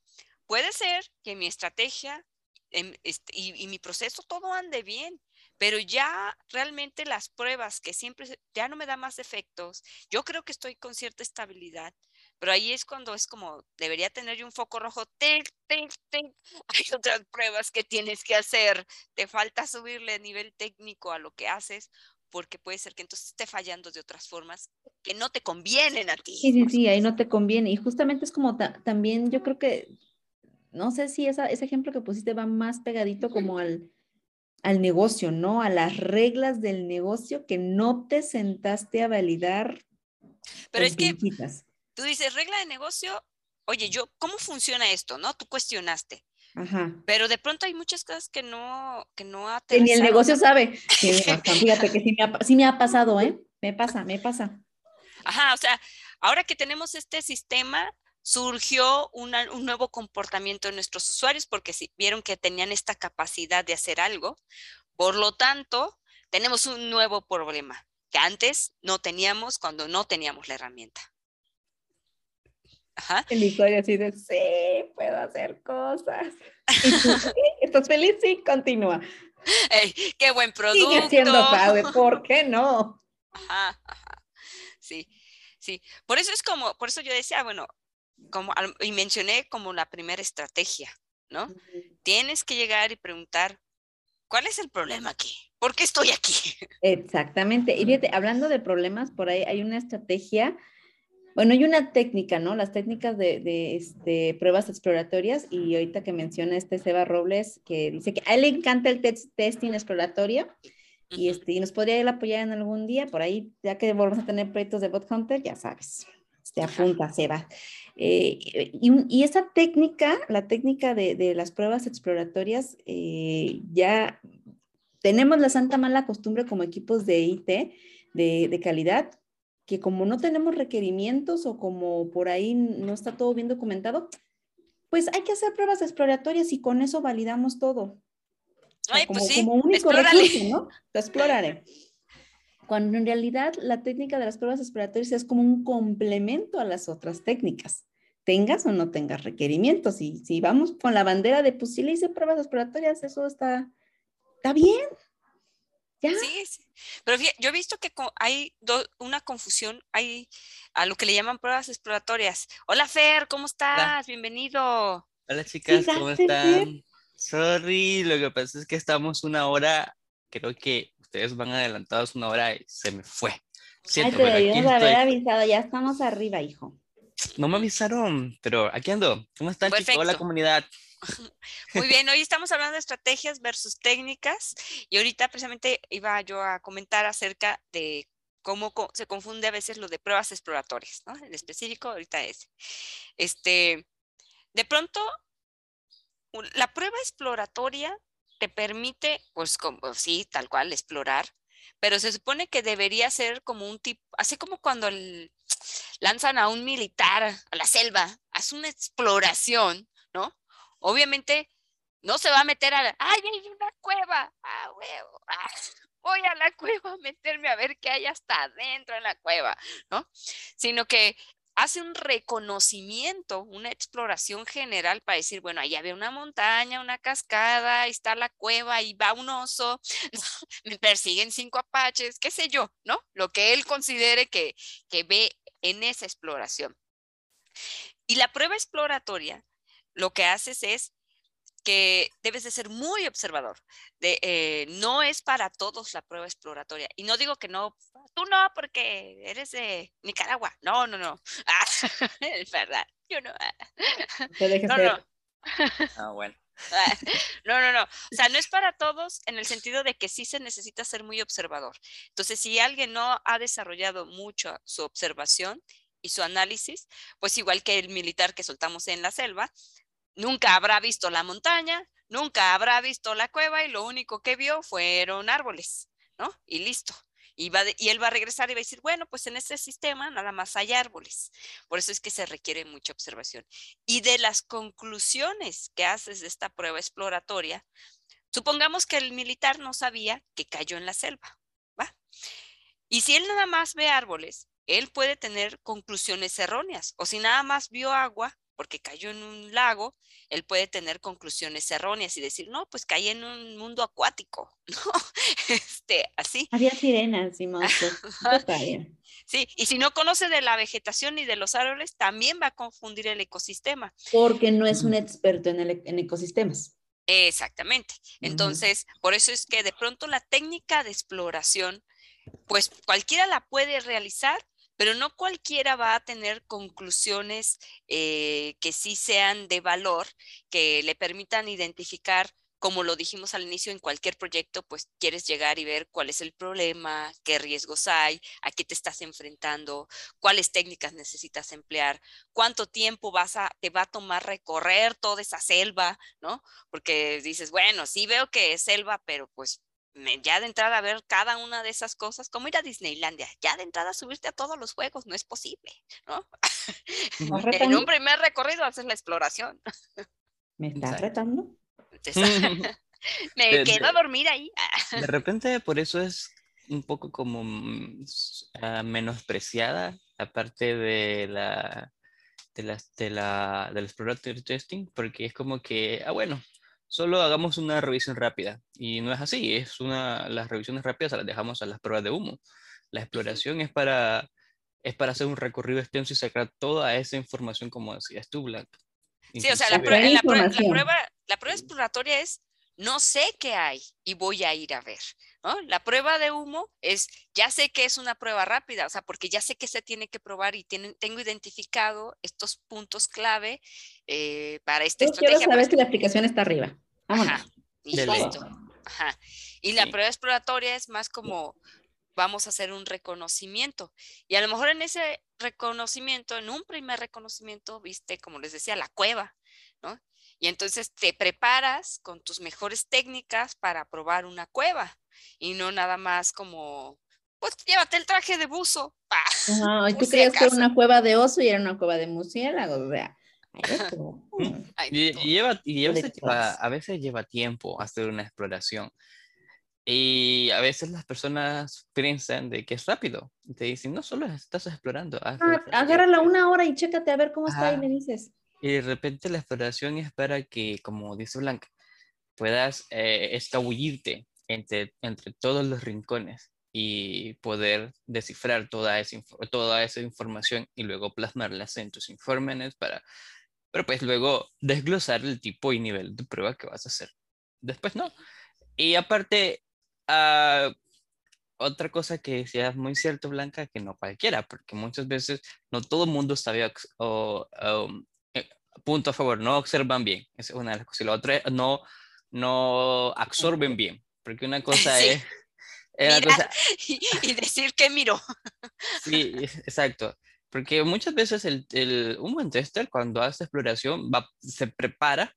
puede ser que mi estrategia em, este, y, mi proceso todo ande bien, pero ya realmente las pruebas que siempre, ya no me da más defectos, yo creo que estoy con cierta estabilidad, pero ahí es cuando es como, debería tener yo un foco rojo, tic, tic, tic. Hay otras pruebas que tienes que hacer, te falta subirle nivel técnico a lo que haces, porque puede ser que entonces esté fallando de otras formas que no te convienen a ti. Sí, sí, sí, ahí no te conviene. Y justamente es como también yo creo que, no sé si ese ejemplo que pusiste va más pegadito como al, al negocio, ¿no? A las reglas del negocio que no te sentaste a validar. Pero es que tú dices, regla de negocio, oye, yo, ¿cómo funciona esto? ¿No? Tú cuestionaste. Ajá. Pero de pronto hay muchas cosas que no, que no Que ni el negocio sabe. Fíjate que sí me, ha, sí me ha pasado, ¿eh? Me pasa, me pasa. Ajá, o sea, ahora que tenemos este sistema, surgió un nuevo comportamiento de nuestros usuarios porque si vieron que tenían esta capacidad de hacer algo. Por lo tanto, tenemos un nuevo problema que antes no teníamos cuando no teníamos la herramienta. El usuario así de, sí, puedo hacer cosas. ¿Estás feliz? Sí, continúa. qué buen producto. Sigue siendo fraude, ¿por qué no? Ajá, ajá. Sí, sí. Por eso es como, por eso yo decía, bueno, como, y mencioné como la primera estrategia, ¿no? Tienes que llegar y preguntar, ¿cuál es el problema aquí? ¿Por qué estoy aquí? Exactamente. Y fíjate, hablando de problemas, por ahí hay una estrategia bueno, hay una técnica, ¿no? Las técnicas de, este, pruebas exploratorias y ahorita que menciona este Seba Robles, que dice que a él le encanta el testing exploratorio y, este, y nos podría apoyar en algún día, por ahí, ya que volvemos a tener proyectos de Bot Hunter, ya sabes, te apunta, Seba. Eh, y, esa técnica, la técnica de, las pruebas exploratorias, eh, ya tenemos la santa mala costumbre como equipos de IT de, de calidad que como no tenemos requerimientos o como por ahí no está todo bien documentado, pues hay que hacer pruebas exploratorias y con eso validamos todo. Ay, como, pues sí, como único recurso, ¿no? Lo exploraré. Cuando en realidad la técnica de las pruebas exploratorias es como un complemento a las otras técnicas, tengas o no tengas requerimientos. Y si vamos con la bandera de, pues si le hice pruebas exploratorias, eso está, está bien, Sí, sí. Pero yo he visto que hay una confusión, hay a lo que le llaman pruebas exploratorias. Hola Fer, ¿cómo estás? Bienvenido. Hola chicas, ¿cómo están? Sorry, lo que pasa es que estamos una hora, creo que ustedes van adelantados una hora y se me fue. Siento, Ay, te debimos haber avisado, ya estamos arriba, hijo. No me avisaron, pero aquí ando. ¿Cómo están chicos? Hola comunidad. Muy bien, hoy estamos hablando de estrategias versus técnicas y ahorita precisamente iba yo a comentar acerca de cómo se confunde a veces lo de pruebas exploratorias, ¿no? En específico, ahorita es. Este, de pronto, la prueba exploratoria te permite, pues, como, sí, tal cual, explorar, pero se supone que debería ser como un tipo, así como cuando lanzan a un militar a la selva, hace una exploración, ¿no? Obviamente no se va a meter a, ¡ay, hay una cueva! ¡Ah! Ah, voy a la cueva a meterme a ver qué hay hasta adentro en la cueva, ¿no? Sino que hace un reconocimiento, una exploración general para decir, bueno, ahí había una montaña, una cascada, ahí está la cueva, ahí va un oso, me persiguen cinco apaches, qué sé yo, ¿no? Lo que él considere que, que ve en esa exploración. Y la prueba exploratoria lo que haces es que debes de ser muy observador. De, eh, no es para todos la prueba exploratoria. Y no digo que no, tú no, porque eres de Nicaragua. No, no, no. es verdad. Yo no. no, no. Ah, bueno. No, no, no. O sea, no es para todos en el sentido de que sí se necesita ser muy observador. Entonces, si alguien no ha desarrollado mucho su observación y su análisis, pues igual que el militar que soltamos en la selva, nunca habrá visto la montaña, nunca habrá visto la cueva y lo único que vio fueron árboles, ¿no? Y listo. Y, va y él va a regresar y va a decir, bueno, pues en este sistema nada más hay árboles. Por eso es que se requiere mucha observación. Y de las conclusiones que haces de esta prueba exploratoria, supongamos que el militar no sabía que cayó en la selva, ¿va? Y si él nada más ve árboles, él puede tener conclusiones erróneas. O si nada más vio agua, porque cayó en un lago, él puede tener conclusiones erróneas y decir, no, pues caí en un mundo acuático, ¿no? Este, así. Había sirenas y monstruos. sí, y si no conoce de la vegetación y de los árboles, también va a confundir el ecosistema. Porque no es un experto en, el, en ecosistemas. Exactamente. Entonces, por eso es que de pronto la técnica de exploración, pues cualquiera la puede realizar, pero no cualquiera va a tener conclusiones eh, que sí sean de valor, que le permitan identificar, como lo dijimos al inicio, en cualquier proyecto, pues quieres llegar y ver cuál es el problema, qué riesgos hay, a qué te estás enfrentando, cuáles técnicas necesitas emplear, cuánto tiempo vas a, te va a tomar recorrer toda esa selva, ¿no? Porque dices, bueno, sí veo que es selva, pero pues ya de entrada a ver cada una de esas cosas, como ir a Disneylandia, ya de entrada subirte a todos los juegos no es posible, ¿no? en un primer recorrido haces la exploración. ¿Me estás retando? Me quedo a dormir ahí. de repente por eso es un poco como mm, ah, menospreciada la parte de la de la, de la del exploratory testing porque es como que ah bueno solo hagamos una revisión rápida. Y no es así, es una, las revisiones rápidas las dejamos a las pruebas de humo. La exploración es para, es para hacer un recorrido extenso y sacar toda esa información, como decías tú, Black. Sí, o sea, la, prueba, la, prueba, la prueba exploratoria es no sé qué hay y voy a ir a ver. ¿no? La prueba de humo es, ya sé que es una prueba rápida, o sea, porque ya sé que se tiene que probar y tengo identificado estos puntos clave eh, para esta Yo estrategia. Quiero saber si la aplicación está arriba. Ajá, y listo. Ajá. Y la prueba exploratoria es más como vamos a hacer un reconocimiento. Y a lo mejor en ese reconocimiento, en un primer reconocimiento, viste, como les decía, la cueva, ¿no? Y entonces te preparas con tus mejores técnicas para probar una cueva y no nada más como, pues llévate el traje de buzo. No, y tú creías que era una cueva de oso y era una cueva de murciélago, o sea. y, lleva, y a veces lleva tiempo hacer una exploración. Y a veces las personas piensan de que es rápido. Y te dicen, no, solo estás explorando. Ah, agárrala una hora y chécate a ver cómo está y me dices. Y de repente la exploración es para que, como dice Blanca, puedas eh, escabullirte entre, entre todos los rincones y poder descifrar toda esa, toda esa información y luego plasmarlas en tus informes para, pero pues luego desglosar el tipo y nivel de prueba que vas a hacer. Después no. Y aparte, uh, otra cosa que decías muy cierto, Blanca, que no cualquiera, porque muchas veces no todo el mundo sabe o, um, punto a favor, no observan bien. es una de las cosas. Y la otra es no, no absorben bien. Porque una cosa es. y, decir que miro. sí, exacto. Porque muchas veces el, el, un buen tester, cuando hace exploración, va, se prepara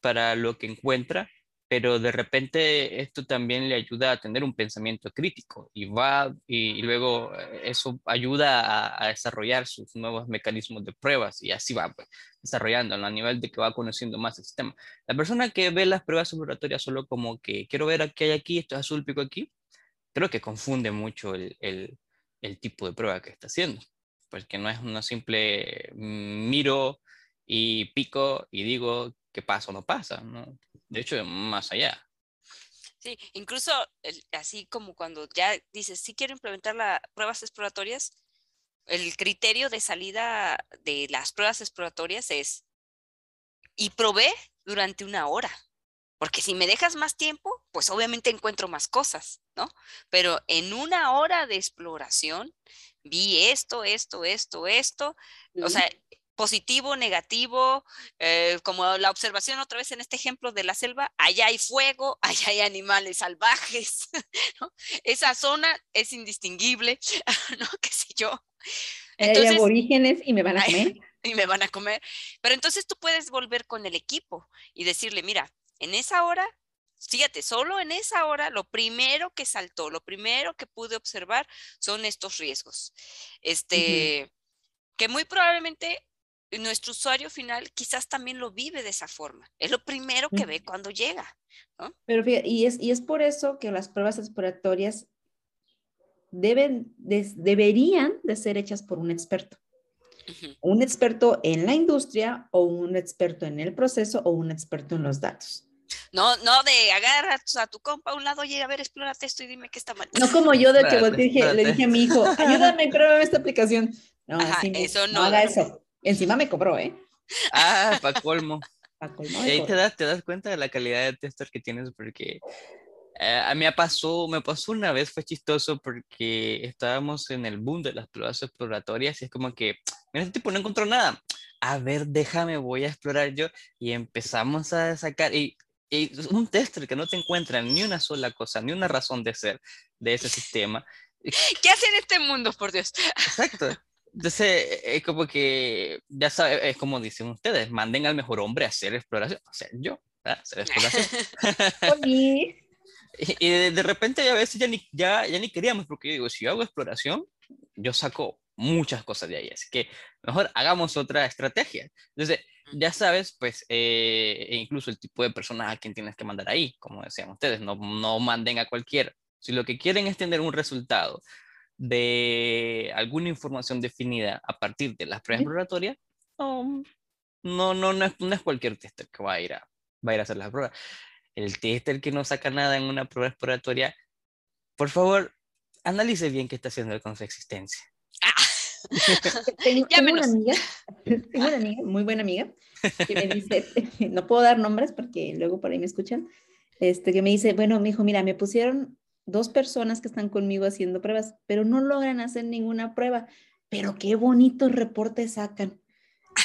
para lo que encuentra pero de repente esto también le ayuda a tener un pensamiento crítico y va y, luego eh, eso ayuda a, desarrollar sus nuevos mecanismos de pruebas y así va pues, desarrollando a nivel de que va conociendo más el sistema. La persona que ve las pruebas exploratorias solo como que quiero ver qué hay aquí, esto es azul, pico aquí, creo que confunde mucho el, el, el tipo de prueba que está haciendo, porque no es una simple mm, miro y pico y digo qué pasa o no pasa, ¿no? de hecho, más allá. Sí, incluso así como cuando ya dices, sí quiero implementar las pruebas exploratorias, el criterio de salida de las pruebas exploratorias es, y probé durante una hora, porque si me dejas más tiempo, pues obviamente encuentro más cosas, ¿no? Pero en una hora de exploración vi esto, esto, esto, esto, o sea, positivo, negativo, eh, como la observación otra vez en este ejemplo de la selva, allá hay fuego, allá hay animales salvajes, ¿no? Esa zona es indistinguible, ¿no? ¿Qué sé yo? Entonces, hay aborígenes y me van a comer. y me van a comer. Pero entonces tú puedes volver con el equipo y decirle, mira, en esa hora, fíjate, solo en esa hora, lo primero que saltó, lo primero que pude observar son estos riesgos. Este, que muy probablemente nuestro usuario final quizás también lo vive de esa forma. Es lo primero que ve cuando llega. Pero fíjate, y es, y es por eso que las pruebas exploratorias deben, deberían de ser hechas por un experto. Un experto en la industria o un experto en el proceso o un experto en los datos. No, no de agarrar a tu compa a un lado, llega a ver, explórate esto y dime qué está mal. No como yo de que le dije a mi hijo, ayúdame, pruébame esta aplicación. No, eso no. no haga eso. Encima me cobró, ¿eh? Ah, para colmo. y ahí te das, te das cuenta de la calidad de tester que tienes porque eh, a mí me pasó, me pasó una vez, fue chistoso porque estábamos en el boom de las pruebas exploratorias y es como que, mira, este tipo no encontró nada. A ver, déjame, voy a explorar yo y empezamos a sacar y, y un tester que no te encuentra ni una sola cosa, ni una razón de ser de ese sistema. ¿Qué hace en este mundo, por Dios? Exacto. Entonces, es como que, ya sabes, es como dicen ustedes, manden al mejor hombre a hacer exploración, o sea, yo, a hacer exploración. y, y de, repente a veces ya ni, ya, ya ni queríamos, porque yo digo, si yo hago exploración, yo saco muchas cosas de ahí, así que mejor hagamos otra estrategia. Entonces, ya sabes, pues, eh, e incluso el tipo de persona a quien tienes que mandar ahí, como decían ustedes, no, no manden a cualquiera. Si lo que quieren es tener un resultado de alguna información definida a partir de las pruebas exploratorias, no, no, no, no, es, cualquier tester que va a, ir a, va a ir a hacer las pruebas. El tester que no saca nada en una prueba exploratoria, por favor, analice bien qué está haciendo con su existencia. tengo, una amiga, tengo una amiga, muy buena amiga, que me dice, no puedo dar nombres porque luego por ahí me escuchan, este, que me dice, bueno, mi hijo, mira, me pusieron dos personas que están conmigo haciendo pruebas, pero no logran hacer ninguna prueba. Pero qué bonitos reportes sacan.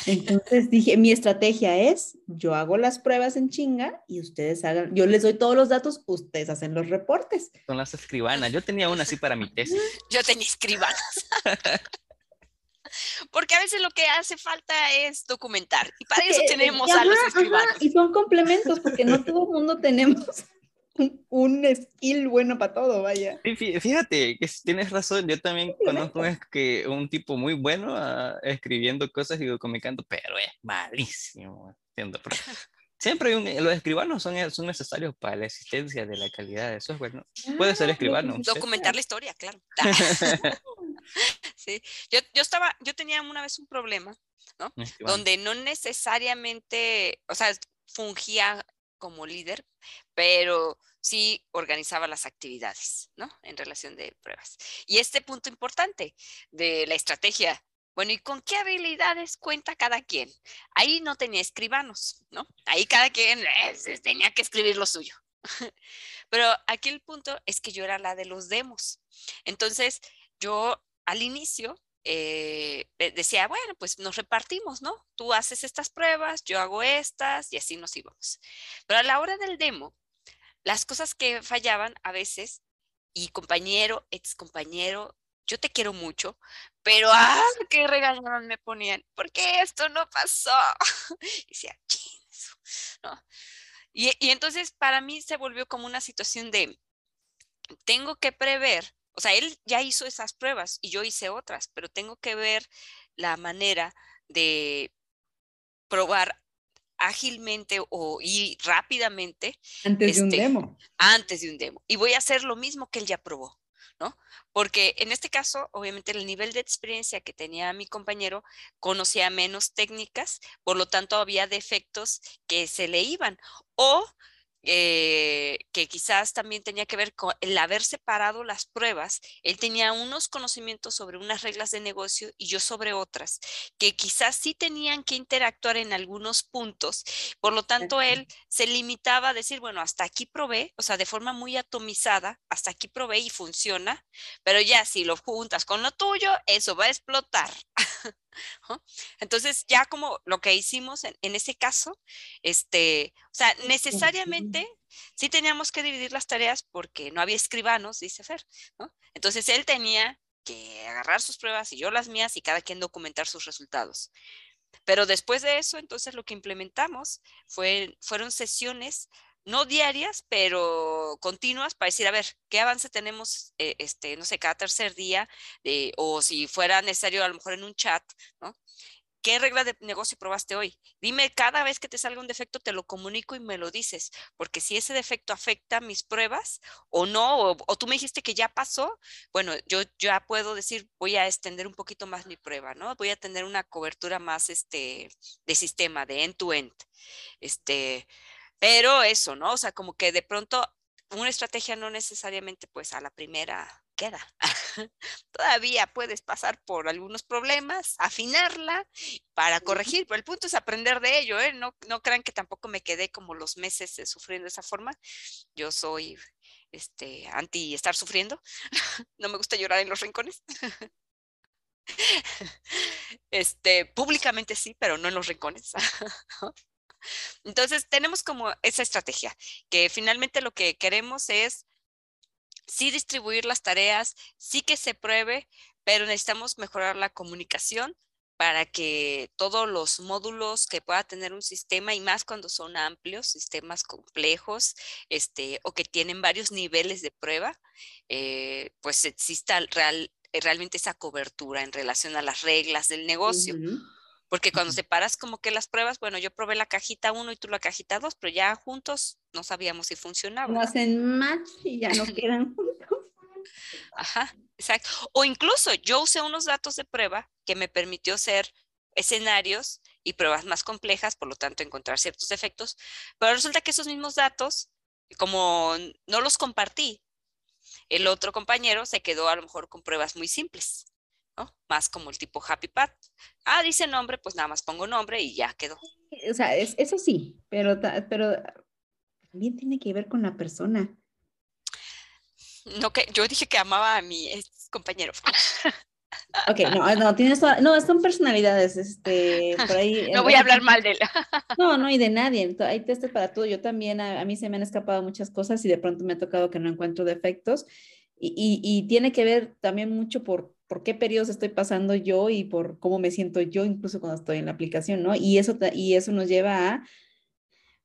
Entonces dije, mi estrategia es, yo hago las pruebas en chinga y ustedes hagan, yo les doy todos los datos, ustedes hacen los reportes. Son las escribanas. Yo tenía una así para mi tesis. Yo tenía escribanas. Porque a veces lo que hace falta es documentar y para eso tenemos a los escribanos. y son complementos porque no todo el mundo tenemos un skill bueno para todo, vaya. Fíjate, que tienes razón, yo también conozco que un tipo muy bueno ah, escribiendo cosas y documentando, pero es malísimo. Siempre hay un, los escribanos son, son necesarios para la existencia de la calidad de software, ¿no? Puede ser ah, escribano. Documentar la historia, claro. sí, yo, yo estaba, yo tenía una vez un problema, ¿no? Donde no necesariamente, o sea, fungía como líder, pero sí organizaba las actividades, ¿no? En relación de pruebas. Y este punto importante de la estrategia, bueno, ¿y con qué habilidades cuenta cada quien? Ahí no tenía escribanos, ¿no? Ahí cada quien eh, tenía que escribir lo suyo. Pero aquí el punto es que yo era la de los demos. Entonces, yo al inicio eh, decía, bueno, pues nos repartimos, ¿no? Tú haces estas pruebas, yo hago estas y así nos íbamos. Pero a la hora del demo, las cosas que fallaban a veces, y compañero, ex compañero, yo te quiero mucho, pero ¡ah! ¡Qué regañaban me ponían! ¿Por qué esto no pasó? y decía, ¿no? Y entonces para mí se volvió como una situación de, tengo que prever o sea, él ya hizo esas pruebas y yo hice otras, pero tengo que ver la manera de probar ágilmente o y rápidamente. Antes de un este, demo. Antes de un demo. Y voy a hacer lo mismo que él ya probó, ¿no? Porque en este caso, obviamente, el nivel de experiencia que tenía mi compañero conocía menos técnicas, por lo tanto, había defectos que se le iban. O eh, que quizás también tenía que ver con el haber separado las pruebas. Él tenía unos conocimientos sobre unas reglas de negocio y yo sobre otras, que quizás sí tenían que interactuar en algunos puntos. Por lo tanto, él se limitaba a decir, bueno, hasta aquí probé, o sea, de forma muy atomizada, hasta aquí probé y funciona, pero ya si lo juntas con lo tuyo, eso va a explotar. Entonces, ya como lo que hicimos en, ese caso, este, o sea, necesariamente sí teníamos que dividir las tareas porque no había escribanos, dice Fer. Entonces, él tenía que agarrar sus pruebas y yo las mías y cada quien documentar sus resultados. Pero después de eso, entonces lo que implementamos fue, fueron sesiones no diarias, pero continuas para decir, a ver, ¿qué avance tenemos, eh, este, no sé, cada tercer día? o si fuera necesario, a lo mejor en un chat, ¿no? ¿Qué regla de negocio probaste hoy? Dime, cada vez que te salga un defecto, te lo comunico y me lo dices, porque si ese defecto afecta mis pruebas o no, o, tú me dijiste que ya pasó, bueno, yo ya puedo decir, voy a extender un poquito más mi prueba, ¿no? Voy a tener una cobertura más este, de sistema, de end-to-end. -end. Este, pero eso, ¿no? O sea, como que de pronto una estrategia no necesariamente pues a la primera queda. Todavía puedes pasar por algunos problemas, afinarla para corregir, pero el punto es aprender de ello, ¿eh? No, no crean que tampoco me quedé como los meses sufriendo de esa forma. Yo soy este, anti estar sufriendo. no me gusta llorar en los rincones. este, públicamente sí, pero no en los rincones. Entonces, tenemos como esa estrategia, que finalmente lo que queremos es sí distribuir las tareas, sí que se pruebe, pero necesitamos mejorar la comunicación para que todos los módulos que pueda tener un sistema y más cuando son amplios, sistemas complejos, este, o que tienen varios niveles de prueba, eh, pues exista real, realmente esa cobertura en relación a las reglas del negocio. Porque cuando separas como que las pruebas, bueno, yo probé la cajita 1 y tú la cajita 2, pero ya juntos no sabíamos si funcionaba. No hacen match y ya no quedan juntos. Ajá, exacto. O incluso yo usé unos datos de prueba que me permitió hacer escenarios y pruebas más complejas, por lo tanto encontrar ciertos efectos, pero resulta que esos mismos datos, como no los compartí, el otro compañero se quedó a lo mejor con pruebas muy simples. Más como el tipo Happy Pat. Ah, dice nombre, pues nada más pongo nombre y ya quedó. O sea, es, eso sí, pero, pero también tiene que ver con la persona. No, que yo dije que amaba a mi compañero. Ok, no, no, tienes no, son personalidades, este, por ahí. no voy a hablar mal de él. no, no, y de nadie, hay testes para todo, yo también, a, mí se me han escapado muchas cosas y de pronto me ha tocado que no encuentro defectos y, y, y tiene que ver también mucho por por qué periodos estoy pasando yo y por cómo me siento yo incluso cuando estoy en la aplicación, ¿no? Y eso, y eso nos lleva a,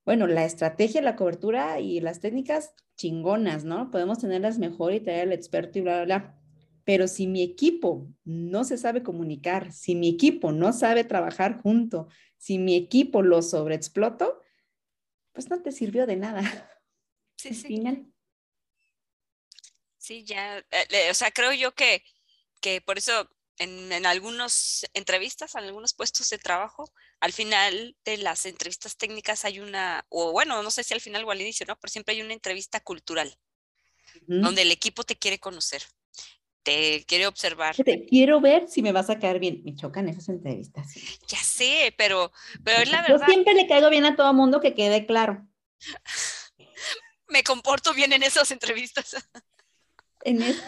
bueno, la estrategia, la cobertura y las técnicas chingonas, ¿no? Podemos tenerlas mejor y traer al experto y bla, bla, bla. Pero si mi equipo no se sabe comunicar, si mi equipo no sabe trabajar junto, si mi equipo lo sobreexploto, pues no te sirvió de nada. Sí, sí. Final. Sí, ya, eh, o sea, creo yo que que por eso en, en algunas entrevistas, en algunos puestos de trabajo, al final de las entrevistas técnicas hay una, o bueno, no sé si al final o al inicio, ¿no? Pero siempre hay una entrevista cultural, donde el equipo te quiere conocer, te quiere observar. Te quiero ver si me vas a caer bien. Me chocan esas entrevistas. Ya sé, pero, pero es la verdad. Yo siempre le caigo bien a todo mundo que quede claro. me comporto bien en esas entrevistas. En eso.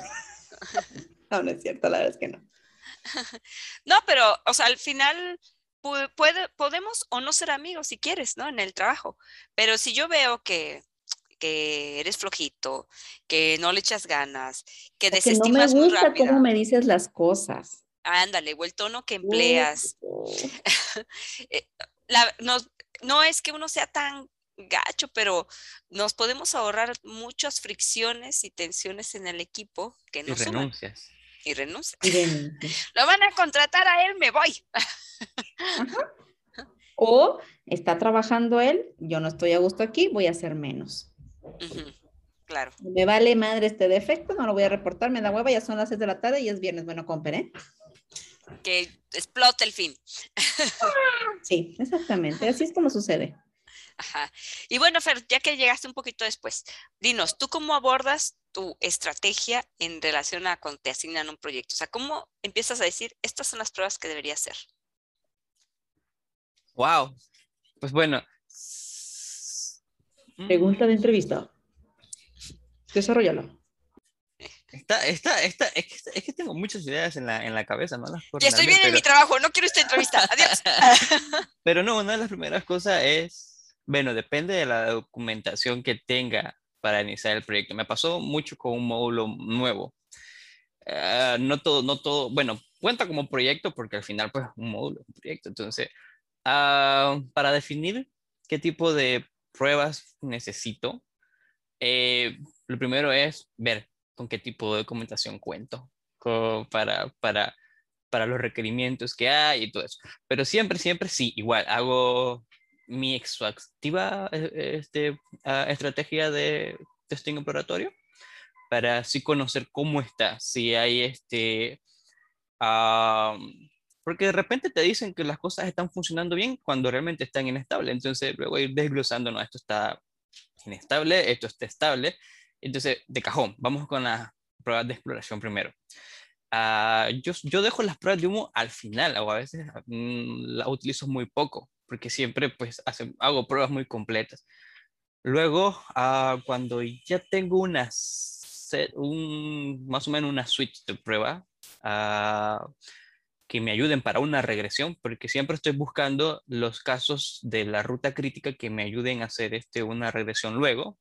No, no es cierto, la verdad es que no. No, pero, o sea, al final puede, podemos o no ser amigos si quieres, ¿no? En el trabajo. Pero si yo veo que, que eres flojito, que no le echas ganas, que desestimas que no me gusta cómo me dices las cosas. Ándale, o el tono que empleas. Eh, no es que uno sea tan gacho, pero nos podemos ahorrar muchas fricciones y tensiones en el equipo que no y renuncias y renuncia. Lo van a contratar a él, me voy. O está trabajando él, yo no estoy a gusto aquí, voy a hacer menos. Claro. Me vale madre este defecto, no lo voy a reportar, me da hueva, ya son las 6 de la tarde y es viernes, bueno, compre. Que explote el fin. sí, exactamente, así es como sucede. Ajá. Y bueno, Fer, ya que llegaste un poquito después, dinos, ¿tú cómo abordas tu estrategia en relación a cuando te asignan un proyecto? O sea, ¿cómo empiezas a decir, estas son las pruebas que debería hacer? Wow. Pues bueno. Pregunta de entrevista. Desarrollalo. Está, está, está, es, que, tengo muchas ideas en la, en la cabeza, ¿no? ya estoy bien en mi trabajo, no quiero esta entrevista. Adiós. pero no, una de las primeras cosas es, bueno, depende de la documentación que tenga para iniciar el proyecto. Me pasó mucho con un módulo nuevo. Ah, no todo, no todo, bueno, cuenta como proyecto porque al final, pues, un módulo, un proyecto. Entonces, uh, para definir qué tipo de pruebas necesito, eh, lo primero es ver con qué tipo de documentación cuento para, para, para los requerimientos que hay y todo eso. Pero siempre, siempre sí, igual, hago mi extractiva eh, este, ah, estrategia de testing exploratorio para así conocer cómo está, si hay este... porque de repente te dicen que las cosas están funcionando bien cuando realmente están inestables. Entonces luego ir desglosando, no, esto está inestable, esto está estable, entonces, de cajón, vamos con las pruebas de exploración primero. Ah, yo, yo, dejo las pruebas de humo al final, o a veces mm, las utilizo muy poco, porque siempre pues hago pruebas muy completas. Luego, uh, cuando ya tengo una un, más o menos una suite de prueba uh, que me ayuden para una regresión, porque siempre estoy buscando los casos de la ruta crítica que me ayuden a hacer este, una regresión luego,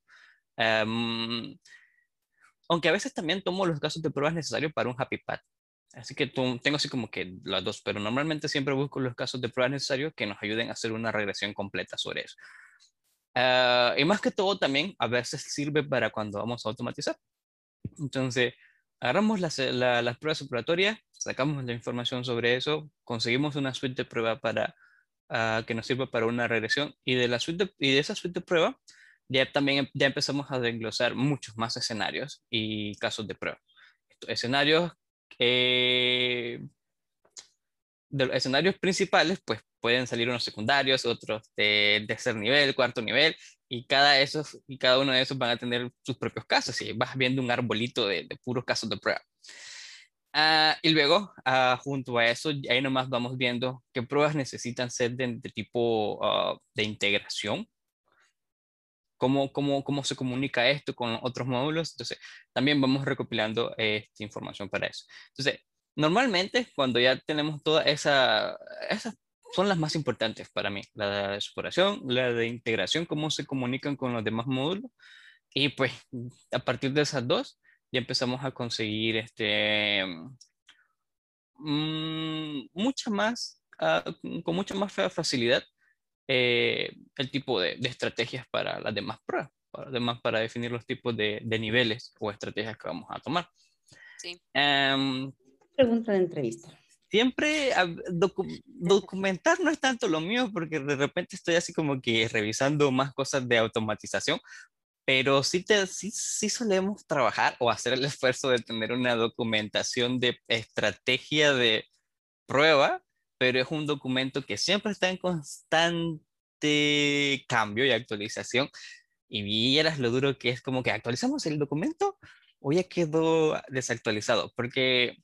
Em, aunque a veces también tomo los casos de pruebas necesarios para un happy path. Así que tengo así como que las dos, pero normalmente siempre busco los casos de pruebas necesarios que nos ayuden a hacer una regresión completa sobre eso. Ah, y más que todo también a veces sirve para cuando vamos a automatizar. Entonces, agarramos las, las pruebas operatorias, sacamos la información sobre eso, conseguimos una suite de prueba para, ah, que nos sirva para una regresión y de, la suite y de esa suite de prueba ya también em, ya empezamos a desglosar muchos más escenarios y casos de prueba. Escenarios, eh, de los escenarios principales, pues pueden salir unos secundarios, otros de tercer nivel, cuarto nivel, y cada, esos, y cada uno de esos van a tener sus propios casos, y vas viendo un arbolito de, de puros casos de prueba. Ah, y luego, ah, junto a eso, ahí nomás vamos viendo qué pruebas necesitan ser de, tipo ah, de integración cómo, cómo, cómo se comunica esto con otros módulos. Entonces, también vamos recopilando esta información para eso. Entonces, normalmente cuando ya tenemos toda esa, esas son las más importantes para mí, la de exploración, la de integración, cómo se comunican con los demás módulos. Y pues a partir de esas dos ya empezamos a conseguir este, mm, mucha más, ah, con mucha más facilidad eh, el tipo de, estrategias para las demás pruebas, para, además para definir los tipos de, niveles o estrategias que vamos a tomar. Sí. Em, Pregunta de entrevista. Siempre documentar no es tanto lo mío porque de repente estoy así como que revisando más cosas de automatización, pero sí, te, sí, sí solemos trabajar o hacer el esfuerzo de tener una documentación de estrategia de prueba pero es un documento que siempre está en constante cambio y actualización. Y vieras lo duro que es como que actualizamos el documento o ya quedó desactualizado, porque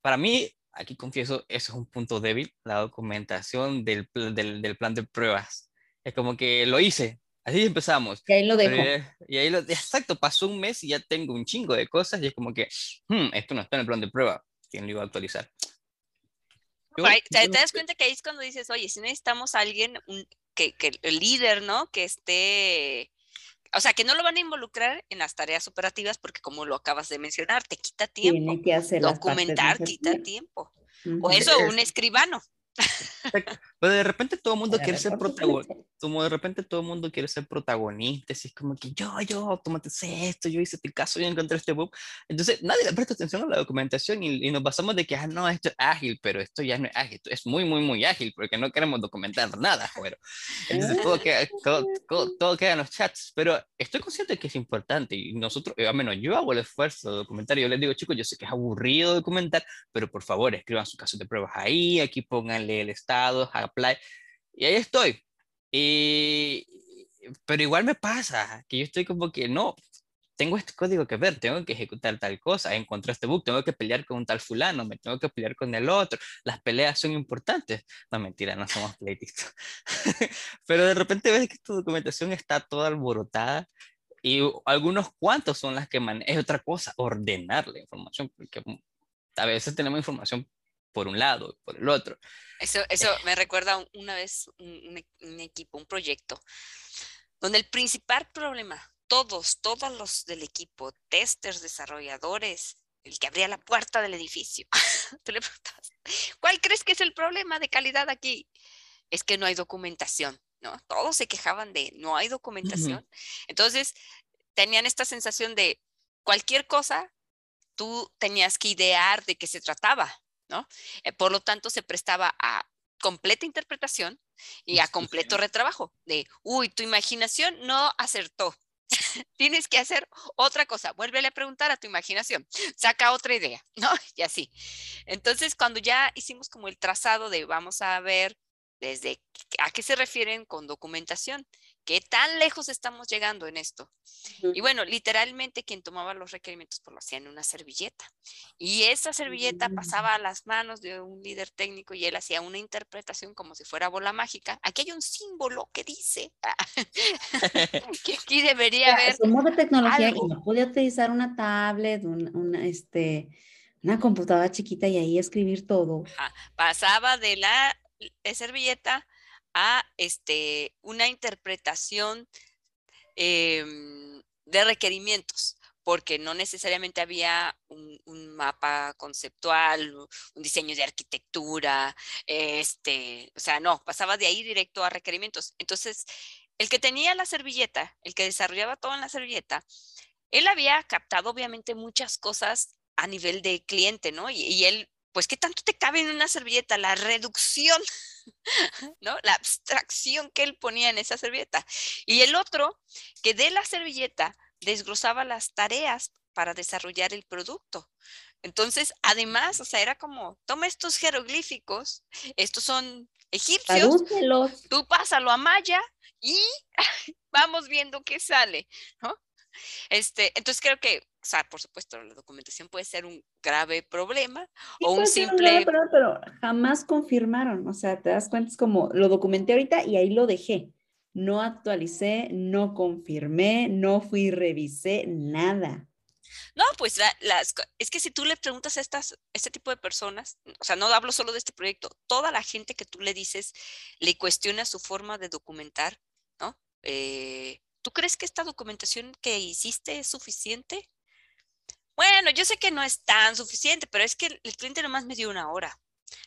para mí, aquí confieso, eso es un punto débil, la documentación del, del, del plan de pruebas. Es como que lo hice, Así empezamos. Y ahí lo dejo. y ahí lo, exacto, pasó un mes y ya tengo un chingo de cosas y es como que, hmm, esto no está en el plan de prueba. ¿Quién lo iba a actualizar? Te, das cuenta que ahí es cuando dices, oye, si necesitamos a alguien, que, que el líder, ¿no? Que esté, o sea, que no lo van a involucrar en las tareas operativas porque como lo acabas de mencionar, te quita tiempo. Tiene que hacer Documentar quita tiempo. O eso, un escribano. Pero de repente todo el mundo quiere ser protagonista. Como de repente todo el mundo quiere ser protagonista. Así es como que yo, yo automaticé esto, yo hice este caso, yo encontré este bug. Entonces nadie le presta atención a la documentación y, nos basamos de que, ah, no, esto es ágil, pero esto ya no es ágil. es muy, muy, muy ágil porque no queremos documentar nada. Pero, entonces todo queda, todo, queda en los chats. Pero estoy consciente de que es importante y nosotros, eh, al menos yo hago el esfuerzo de documentar. Yo les digo, chicos, yo sé que es aburrido documentar, pero por favor escriban sus casos de pruebas ahí, aquí pongan el estado, apply. Y ahí estoy. Y, pero igual me pasa que yo estoy como que no, tengo este código que ver, tengo que ejecutar tal cosa, encontré este bug, tengo que pelear con un tal fulano, me tengo que pelear con el otro, las peleas son importantes. No, mentira, no somos pleitistas. Pero de repente ves que tu documentación está toda alborotada y algunos cuantos son las que manejan. Es otra cosa, ordenar la información, porque a veces tenemos información por un lado y por el otro. Eso, eso me recuerda una vez un, un, equipo, un proyecto, donde el principal problema, todos, todos los del equipo, testers, desarrolladores, el que abría la puerta del edificio, tú le preguntas, ¿cuál crees que es el problema de calidad aquí? Es que no hay documentación, ¿no? Todos se quejaban de no hay documentación. Entonces, tenían esta sensación de cualquier cosa, tú tenías que idear de qué se trataba, ¿no? Eh, por lo tanto, se prestaba a completa interpretación y a completo retrabajo de, uy, tu imaginación no acertó. Tienes que hacer otra cosa, vuélvele a preguntar a tu imaginación, saca otra idea, ¿no? Y así. Entonces, cuando ya hicimos como el trazado de vamos a ver desde a qué se refieren con documentación, qué tan lejos estamos llegando en esto. Y bueno, literalmente quien tomaba los requerimientos pues lo hacía en una servilleta. Y esa servilleta mm. pasaba a las manos de un líder técnico y él hacía una interpretación como si fuera bola mágica. Aquí hay un símbolo que dice que aquí debería haber. Somos de tecnología y no podía utilizar una tablet, una, este, una computadora chiquita y ahí escribir todo. Pasaba de la servilleta a este, una interpretación em, de requerimientos, porque no necesariamente había un, mapa conceptual, un diseño de arquitectura, este, o sea, no, pasaba de ahí directo a requerimientos. Entonces, el que tenía la servilleta, el que desarrollaba todo en la servilleta, él había captado obviamente muchas cosas a nivel de cliente, ¿no? y él pues ¿qué tanto te cabe en una servilleta? La reducción, ¿no? La abstracción que él ponía en esa servilleta. Y el otro, que de la servilleta desglosaba las tareas para desarrollar el producto. Entonces, además, o sea, era como, toma estos jeroglíficos, estos son egipcios, tú pásalo a Maya y vamos viendo qué sale, ¿no? Este, entonces creo que, o sea, por supuesto, la documentación puede ser un grave problema o un simple... pero, jamás confirmaron, o sea, te das cuenta, es como, lo documenté ahorita y ahí lo dejé. No actualicé, no confirmé, no fui y revisé, nada. No, pues las, es que si tú le preguntas a estas, este tipo de personas, o sea, no hablo solo de este proyecto, toda la gente que tú le dices le cuestiona su forma de documentar, ¿no? Eh, ¿Tú crees que esta documentación que hiciste es suficiente? Bueno, yo sé que no es tan suficiente, pero es que el cliente nomás me dio una hora,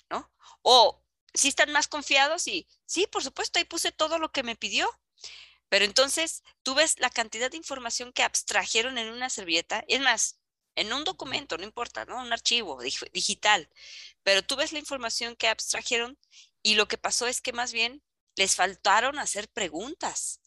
¿no? O si están más confiados y sí, por supuesto, ahí puse todo lo que me pidió. Pero entonces tú ves la cantidad de información que abstrajeron en una servilleta, es más, en un documento, no importa, ¿no? Un archivo digital, pero tú ves la información que abstrajeron y lo que pasó es que más bien les faltaron hacer preguntas.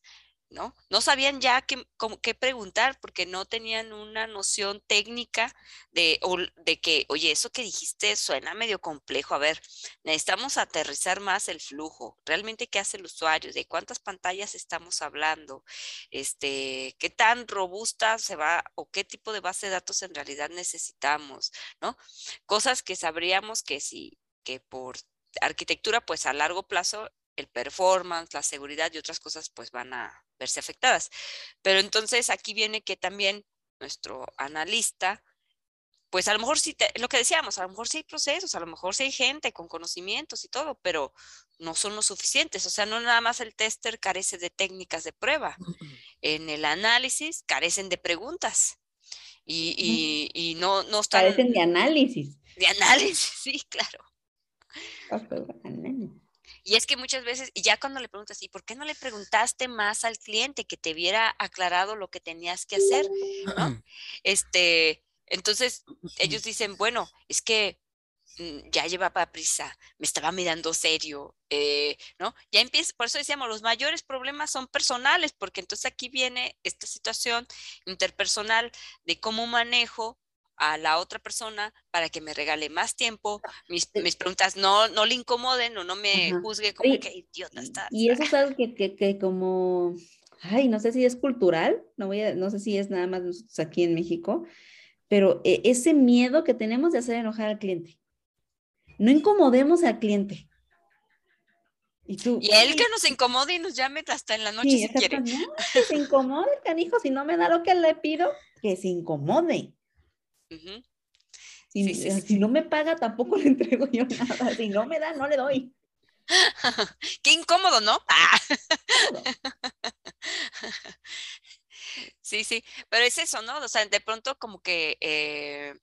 ¿No? No sabían ya qué, qué preguntar porque no tenían una noción técnica de, de que, oye, eso que dijiste suena medio complejo. A ver, necesitamos aterrizar más el flujo. ¿Realmente qué hace el usuario? ¿De cuántas pantallas estamos hablando? Este, ¿Qué tan robusta se va o qué tipo de base de datos en realidad necesitamos? ¿No? Cosas que sabríamos que si, que por arquitectura, pues a largo plazo el performance, la seguridad y otras cosas pues van a verse afectadas. Pero entonces aquí viene que también nuestro analista, pues a lo mejor sí, lo que decíamos, a lo mejor sí hay procesos, a lo mejor sí hay gente con conocimientos y todo, pero no son lo suficientes. O sea, no nada más el tester carece de técnicas de prueba. En el análisis carecen de preguntas. Y, y, no, no están... Carecen de análisis. De análisis, sí, claro. Y es que muchas veces, y ya cuando le preguntas, ¿y por qué no le preguntaste más al cliente que te hubiera aclarado lo que tenías que hacer? Este, entonces ellos dicen, bueno, es que mm, ya llevaba prisa, me estaba mirando serio, eh, ¿no? Ya empieza, por eso decíamos, los mayores problemas son personales, porque entonces aquí viene esta situación interpersonal de cómo manejo a la otra persona para que me regale más tiempo, mis, mis preguntas no, no le incomoden o no me juzgue como que idiota está. Y eso es algo que, que, que, como, ay, no sé si es cultural, no, voy a, no sé si es nada más aquí en México, pero e, ese miedo que tenemos de hacer enojar al cliente. No incomodemos al cliente. Y, tú, y él que nos incomode y nos llame hasta en la noche si quiere. que se incomode, canijo, si no me da lo que le pido, que se incomode. Si, no me paga, tampoco le entrego yo nada. Si no me da, no le doy. Qué incómodo, ¿no? Ah. sí, sí, pero es eso, ¿no? O sea, de pronto como que, eh,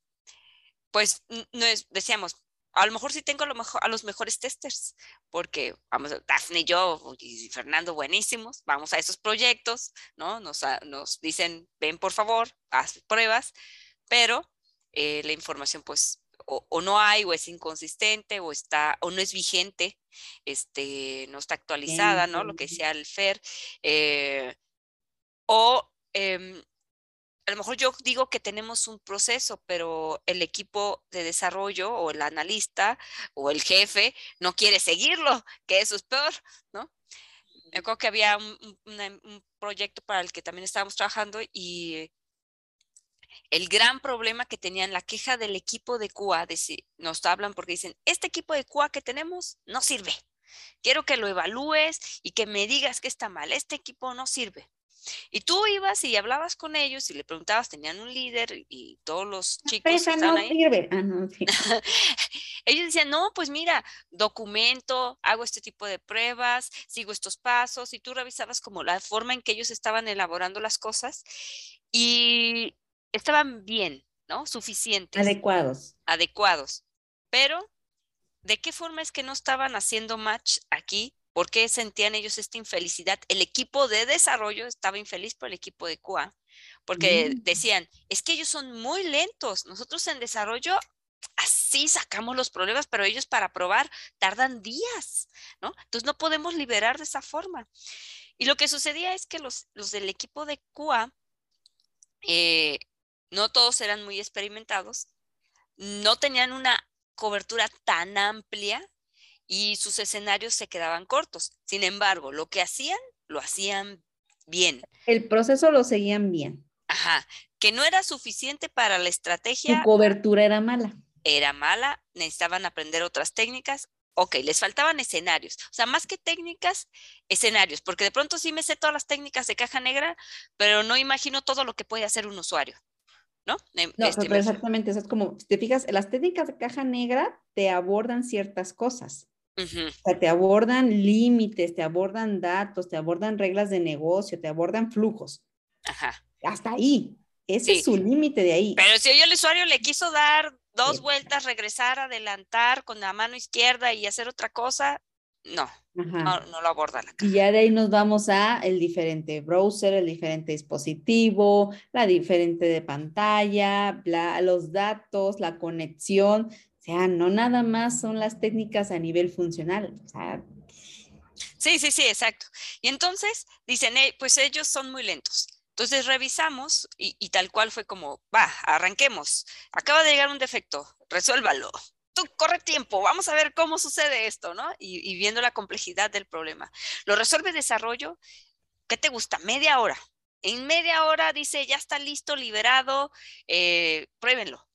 pues, no es, decíamos, a lo mejor sí tengo a, lo mejor, a los mejores testers, porque vamos, Daphne y yo y Fernando buenísimos, vamos a esos proyectos, ¿no? Nos, nos dicen, ven por favor, haz pruebas, pero eh, la información pues o, no hay o es inconsistente o está o no es vigente, este, no está actualizada, ¿no? Lo que decía el FER, eh, o em, a lo mejor yo digo que tenemos un proceso, pero el equipo de desarrollo o el analista o el jefe no quiere seguirlo, que eso es peor, ¿no? Me acuerdo que había un, proyecto para el que también estábamos trabajando y el gran problema que tenían, la queja del equipo de QA, de si, nos hablan porque dicen, este equipo de QA que tenemos no sirve. Quiero que lo evalúes y que me digas que está mal. Este equipo no sirve. Y tú ibas y hablabas con ellos y le preguntabas, tenían un líder y todos los chicos estaban ahí. Ah, ellos decían, no, pues mira, documento, hago este tipo de pruebas, sigo estos pasos y tú revisabas como la forma en que ellos estaban elaborando las cosas y estaban bien, ¿no? Suficientes. Adecuados. Adecuados. Pero, ¿de qué forma es que no estaban haciendo match aquí ¿Por qué sentían ellos esta infelicidad? El equipo de desarrollo estaba infeliz por el equipo de QA, porque mm. decían, es que ellos son muy lentos, nosotros en desarrollo así sacamos los problemas, pero ellos para probar tardan días, ¿no? Entonces no podemos liberar de esa forma. Y lo que sucedía es que los, los del equipo de QA, eh, no todos eran muy experimentados, no tenían una cobertura tan amplia y sus escenarios se quedaban cortos. Sin embargo, lo que hacían, lo hacían bien. El proceso lo seguían bien. Ajá, que no era suficiente para la estrategia. Su cobertura era mala. Era mala, necesitaban aprender otras técnicas. Ok, les faltaban escenarios. O sea, más que técnicas, escenarios, porque de pronto sí me sé todas las técnicas de caja negra, pero no imagino todo lo que puede hacer un usuario. ¿No? No, este, exactamente, es como, si te fijas, las técnicas de caja negra te abordan ciertas cosas, te abordan límites, te abordan datos, te abordan reglas de negocio, te abordan flujos. Ajá. Hasta ahí. Ese es su límite de ahí. Pero si hoy el usuario le quiso dar dos vueltas, regresar, adelantar con la mano izquierda y hacer otra cosa, no, no, lo aborda la Y ya de ahí nos vamos a el diferente browser, el diferente dispositivo, la diferente de pantalla, los datos, la conexión. O sea, no nada más son las técnicas a nivel funcional. Sí, sí, sí, exacto. Y entonces dicen, pues ellos son muy lentos. Entonces revisamos y, tal cual fue como, va, arranquemos. Acaba de llegar un defecto, resuélvalo. Tú corre tiempo, vamos a ver cómo sucede esto, ¿no? Y, y viendo la complejidad del problema. Lo resuelve desarrollo, ¿qué te gusta? Media hora. En media hora dice, ya está listo, liberado, eh, pruébenlo.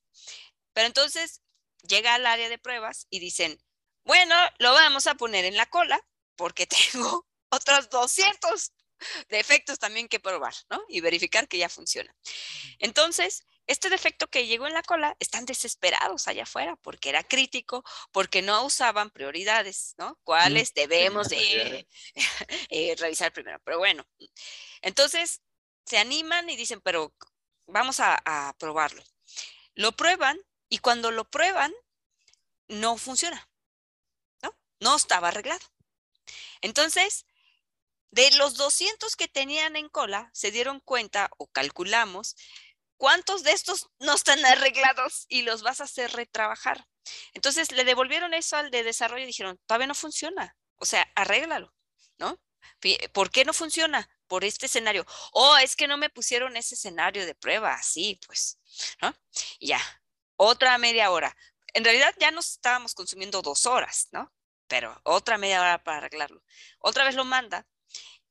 Pero entonces llega al área de pruebas y dicen, bueno, lo vamos a poner en la cola porque tengo otros 200 defectos también que probar, ¿no? Y verificar que ya funciona. Entonces, este defecto que llegó en la cola, están desesperados allá afuera porque era crítico, porque no usaban prioridades, ¿no? ¿Cuáles debemos de eh, revisar primero? Pero bueno, entonces se animan y dicen, pero vamos a, a probarlo. Lo prueban y cuando lo prueban, no funciona, ¿no? No estaba arreglado. Entonces, de los 200 que tenían en cola, se dieron cuenta o calculamos cuántos de estos no están arreglados y los vas a hacer retrabajar. Entonces, le devolvieron eso al de desarrollo y dijeron, todavía no funciona, o sea, arréglalo, ¿no? ¿Por qué no funciona? por este escenario. Oh, es que no me pusieron ese escenario de prueba, así pues, ¿no? ya, otra media hora. En realidad ya nos estábamos consumiendo dos horas, ¿no? Pero otra media hora para arreglarlo. Otra vez lo manda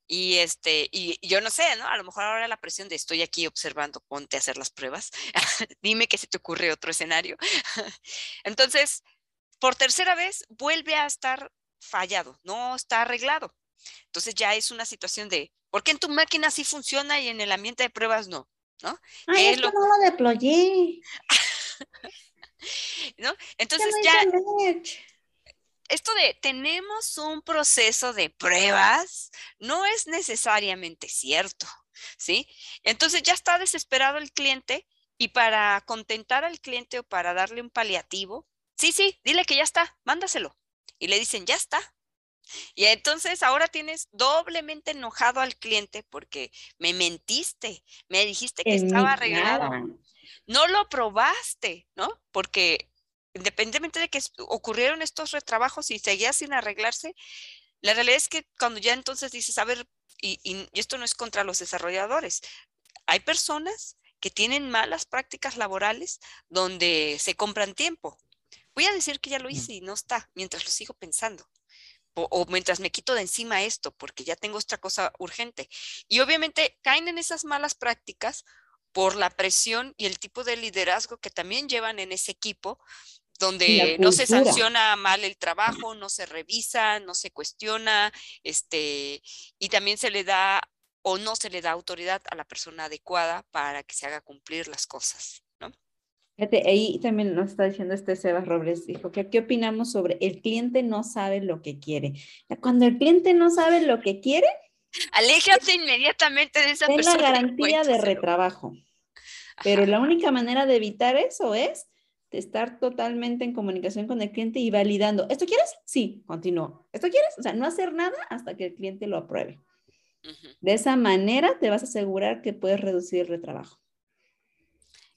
y este, y, yo no sé, ¿no? A lo mejor ahora la presión de estoy aquí observando, ponte a hacer las pruebas, dime que se te ocurre otro escenario. Entonces, por tercera vez vuelve a estar fallado, no está arreglado. Entonces ya es una situación de, ¿por qué en tu máquina sí funciona y en el ambiente de pruebas no? ¿No? Ay, esto no lo deployé. ¿No? Entonces ya esto de tenemos un proceso de pruebas no es necesariamente cierto, ¿sí? Entonces ya está desesperado el cliente y para contentar al cliente o para darle un paliativo, sí, sí, dile que ya está, mándaselo. Y le dicen, ya está. Y entonces ahora tienes doblemente enojado al cliente porque me mentiste, me dijiste que estaba arreglado. No lo probaste, ¿no? Porque independientemente de que ocurrieron estos retrabajos y seguía sin arreglarse, la realidad es que cuando ya entonces dices, a ver, y, y, esto no es contra los desarrolladores, hay personas que tienen malas prácticas laborales donde se compran tiempo. Voy a decir que ya lo hice y no está, mientras lo sigo pensando. O, o, mientras me quito de encima esto, porque ya tengo otra cosa urgente. Y obviamente caen en esas malas prácticas por la presión y el tipo de liderazgo que también llevan en ese equipo, donde no se sanciona mal el trabajo, no se revisa, no se cuestiona, este, y también se le da o no se le da autoridad a la persona adecuada para que se haga cumplir las cosas, ¿no? Fíjate, ahí también nos está diciendo este Sebas Robles, dijo que qué opinamos sobre el cliente no sabe lo que quiere. Cuando el cliente no sabe lo que quiere, aléjate inmediatamente de esa persona. Es la garantía de retrabajo. Pero la única manera de evitar eso es estar totalmente en comunicación con el cliente y validando. ¿Esto quieres? Sí, continúo. ¿Esto quieres? O sea, no hacer nada hasta que el cliente lo apruebe. De esa manera te vas a asegurar que puedes reducir el retrabajo.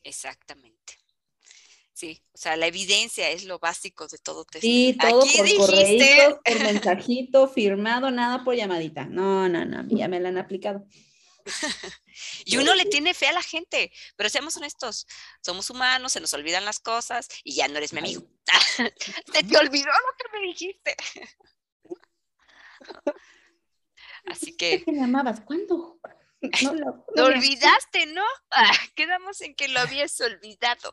Exactamente. Sí, o sea, la evidencia es lo básico de todo test. Sí, todo por correo, por mensajito, firmado, nada por llamadita. No, no, no, ya me la han aplicado. y uno le tiene fe a la gente, pero seamos honestos, somos humanos, se nos olvidan las cosas y ya no eres mi amigo. se te olvidó lo que me dijiste. Así que... ¿Qué me amabas? ¿Cuándo? No lo, olvidaste, ¿no? Ah, quedamos en que lo habías olvidado.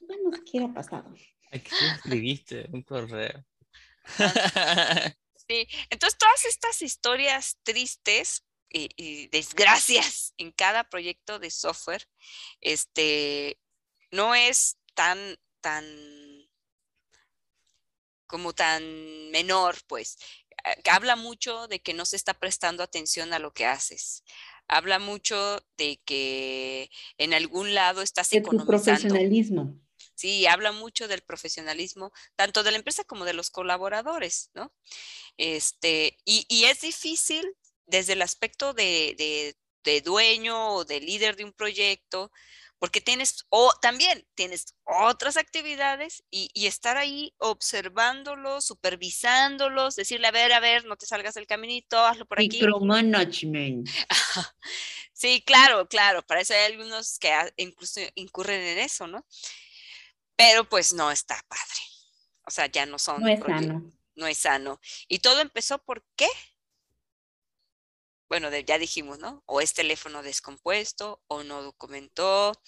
no siquiera pasado. Aquí escribiste un correo. Sí, entonces todas estas historias tristes y, desgracias en cada proyecto de software, este, no es tan, tan, como tan menor, pues. Eh, habla mucho de que no se está prestando atención a lo que haces. Habla mucho de que en algún lado estás de profesionalismo. Sí, habla mucho del profesionalismo, tanto de la empresa como de los colaboradores, ¿no? Este, y, y es difícil desde el aspecto de, dueño o de líder de un proyecto, porque tienes, o también tienes otras actividades y, estar ahí observándolos, supervisándolos, decirle, a ver, a ver, no te salgas del caminito, hazlo por aquí. Micromanagement. sí, claro, claro, para eso hay algunos que incluso incurren en eso, ¿no? Pero pues no está padre. O sea, ya no son. No es sano. No es sano. Y todo empezó por qué? Bueno, ya dijimos, ¿no? O es teléfono descompuesto, o no documentó,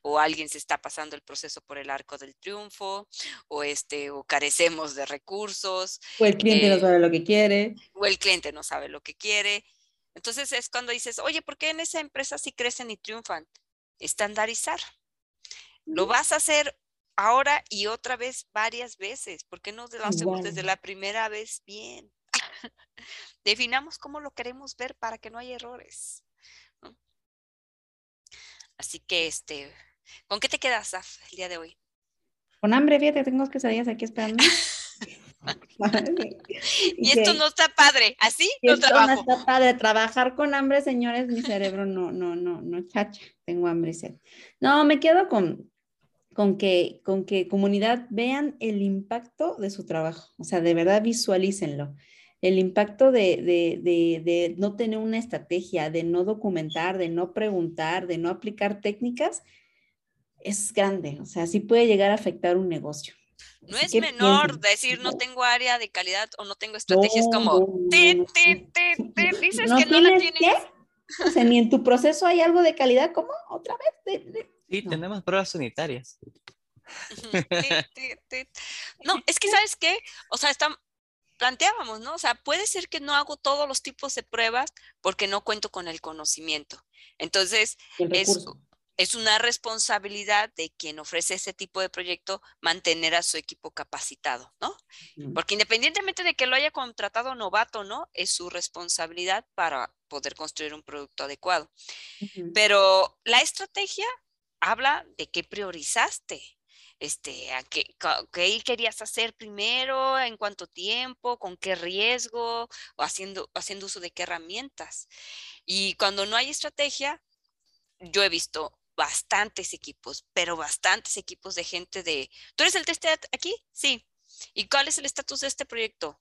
o alguien se está pasando el proceso por el arco del triunfo, o este, o carecemos de recursos. O el cliente no eh, sabe lo que quiere. O el cliente no sabe lo que quiere. Entonces es cuando dices, oye, ¿por qué en esa empresa sí crecen y triunfan? Estandarizar. Lo vas a hacer ahora y otra vez varias veces. ¿Por qué no lo hacemos desde la primera vez bien? Definamos cómo lo queremos ver para que no haya errores. Así que, este, ¿con qué te quedas, el día de hoy? Con hambre, fíjate, tengo que salir aquí esperando. y esto no está padre, así no trabajo. No está padre, trabajar con hambre, señores, mi cerebro no, no, no, no, chacha, tengo hambre y sed. No, me quedo con, con que, con que comunidad vean el impacto de su trabajo, o sea, de verdad visualícenlo el impacto de, de, de, de, no tener una estrategia, de no documentar, de no preguntar, de no aplicar técnicas, es grande. O sea, sí puede llegar a afectar un negocio. No es menor decir no tengo área de calidad o no tengo estrategias como te, te, te, dices que no la tienes. O sea, ni en tu proceso hay algo de calidad, ¿cómo? Otra vez. Sí, tenemos pruebas sanitarias. no, es que sabes qué, o sea, está, planteábamos, ¿no? O sea, puede ser que no hago todos los tipos de pruebas porque no cuento con el conocimiento. Entonces, es, es una responsabilidad de quien ofrece ese tipo de proyecto mantener a su equipo capacitado, ¿no? Porque independientemente de que lo haya contratado novato, ¿no? Es su responsabilidad para poder construir un producto adecuado. Pero la estrategia habla de qué priorizaste, este, qué, qué, querías hacer primero, en cuánto tiempo, con qué riesgo, o haciendo, haciendo uso de qué herramientas. Y cuando no hay estrategia, yo he visto bastantes equipos, pero bastantes equipos de gente de, ¿tú eres el tester aquí? Sí. ¿Y cuál es el estatus de este proyecto?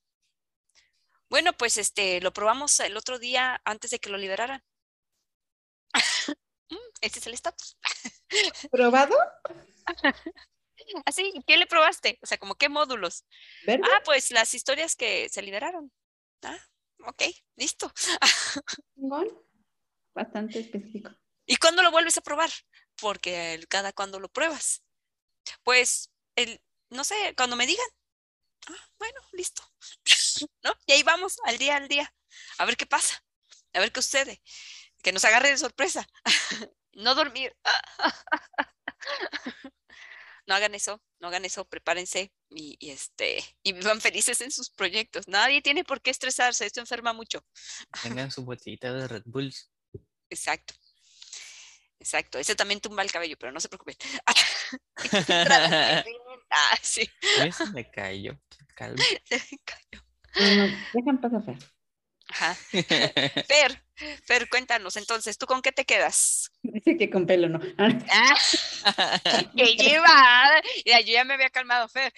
Bueno, pues este, lo probamos el otro día antes de que lo liberaran. Ese es el estatus. ¿Probado? Así, ¿qué le probaste? O sea, como qué módulos. Ah, pues las historias que se liberaron. Ah, ok, listo. Bastante específico. ¿Y cuándo lo vuelves a probar? Porque cada cuando lo pruebas. Pues, el, no sé, cuando me digan. Ah, bueno, listo. ¿No? Y ahí vamos, al día al día. A ver qué pasa. A ver qué sucede. Que nos agarre de sorpresa. no dormir. No hagan eso, no hagan eso, prepárense y, este y vivan felices en sus proyectos. Nadie tiene por qué estresarse, esto enferma mucho. Tengan su botellita de Red Bulls. Exacto. Exacto, ese también tumba el cabello, pero no se preocupen. ah, sí. Ese me cayó, calma. Se me cayó. Dejan pasar. Ajá. Fer, Fer, cuéntanos entonces, ¿tú con qué te quedas? Dice que con pelo no. Ah, que lleva. Ya, yo ya me había calmado, Fer.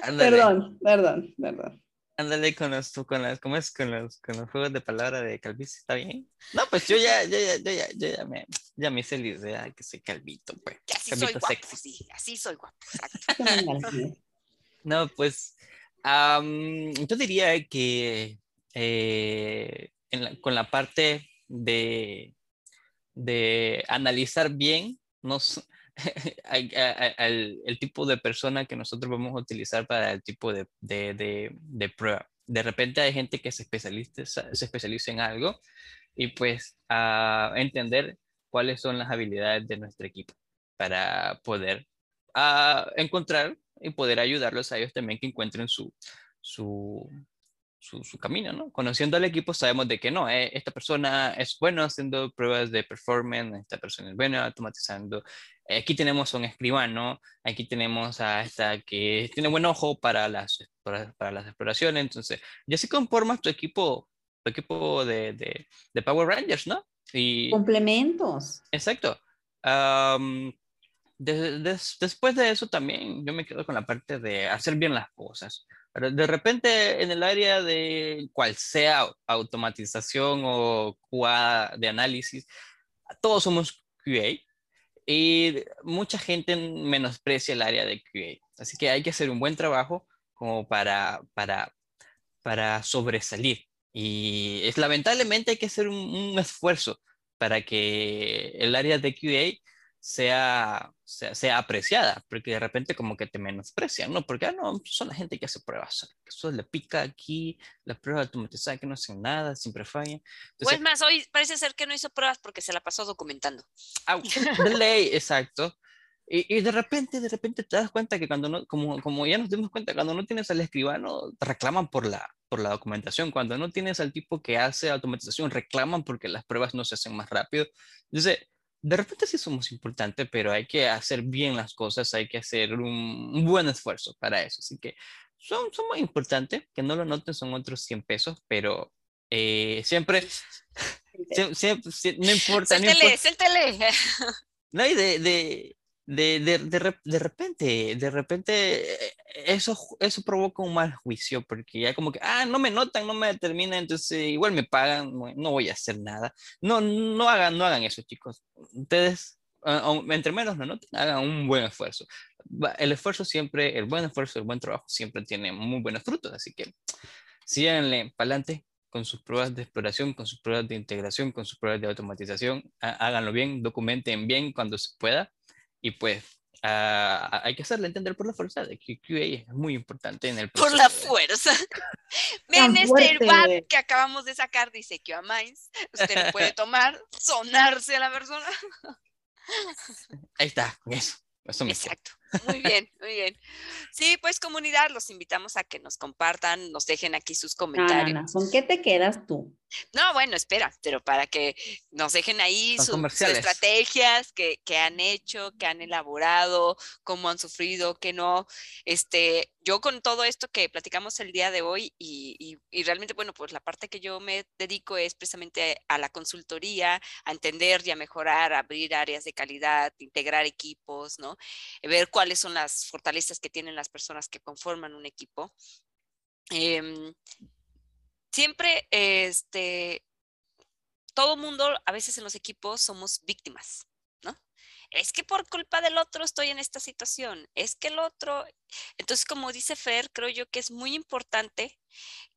Perdón, perdón, perdón. Ándale con los, con las, ¿cómo es? Con los, con los juegos de palabra de calvicie, ¿está bien? No, pues yo ya, ya, ya, ya, ya, ya me, ya me hice la idea que soy calvito, pues. así soy guapo, sí, así soy guapo, no, pues, um, yo diría que eh, con la parte de, de analizar bien nos, el tipo de persona que nosotros vamos a utilizar para el tipo de, de, de, prueba. De repente hay gente que se especializa, se especializa en algo y pues a entender cuáles son las habilidades de nuestro equipo para poder encontrar y poder ayudarlos a ellos también que encuentren su, su, su, camino, ¿no? Conociendo al equipo sabemos de que no, eh, esta persona es bueno haciendo pruebas de performance, esta persona es buena automatizando. Aquí tenemos a un escribano, aquí tenemos a esta que tiene buen ojo para las, para, las exploraciones, entonces, ya así conformas tu equipo, tu equipo de, de, de Power Rangers, ¿no? Y, Complementos. Exacto. después de eso también yo me quedo con la parte de hacer bien las cosas. De repente, en el área de cual sea automatización o QA de análisis, todos somos QA y mucha gente menosprecia el área de QA. Así que hay que hacer un buen trabajo como para, para, para sobresalir. Y es lamentablemente hay que hacer un, un esfuerzo para que el área de QA sea, sea, apreciada, porque de repente como que te menosprecian, ¿no? Porque, ah, no, son la gente que hace pruebas, eso le pica aquí, las pruebas automatizadas que no hacen nada, siempre fallan. pues más, hoy parece ser que no hizo pruebas porque se la pasó documentando. de ley, exacto. Y, y, de repente, de repente te das cuenta que cuando no, como, como ya nos dimos cuenta, cuando no tienes al escribano, te reclaman por la, por la documentación. Cuando no tienes al tipo que hace automatización, reclaman porque las pruebas no se hacen más rápido. Entonces, de repente sí somos importantes, pero hay que hacer bien las cosas, hay que hacer un, buen esfuerzo para eso. Así que son, son muy importantes, que no lo noten, son otros 100 pesos, pero eh, siempre, siempre, no importa. Suéltele, suéltele. No, y de, de, de, de, de, repente, de repente, eso, eso provoca un mal juicio, porque ya como que, ah, no me notan, no me determinan, entonces igual me pagan, no voy a hacer nada. No, no hagan, no hagan eso, chicos. Ustedes, entre menos no noten, hagan un buen esfuerzo. El esfuerzo siempre, el buen esfuerzo, el buen trabajo siempre tiene muy buenos frutos, así que síganle para adelante con sus pruebas de exploración, con sus pruebas de integración, con sus pruebas de automatización, háganlo bien, documenten bien cuando se pueda y pues uh, hay que hacerle entender por la fuerza de que QA es muy importante en el proceso. Por la fuerza. Ven este bat que acabamos de sacar, dice QA Minds. Usted lo puede tomar, sonarse a la persona. Ahí está, eso. Exacto. Muy bien, muy bien. Sí, pues comunidad, los invitamos a que nos compartan, nos dejen aquí sus comentarios. ¿Con qué te quedas tú? No, bueno, espera, pero para que nos dejen ahí sus, estrategias que, han hecho, que han elaborado, cómo han sufrido, que no. Este, yo con todo esto que platicamos el día de hoy y, y, realmente, bueno, pues la parte que yo me dedico es precisamente a la consultoría, a entender y a mejorar, a abrir áreas de calidad, integrar equipos, ¿no? Ver cuáles son las fortalezas que tienen las personas que conforman un equipo. Em, siempre, este, todo mundo, a veces en los equipos somos víctimas, ¿no? Es que por culpa del otro estoy en esta situación, es que el otro, entonces como dice Fer, creo yo que es muy importante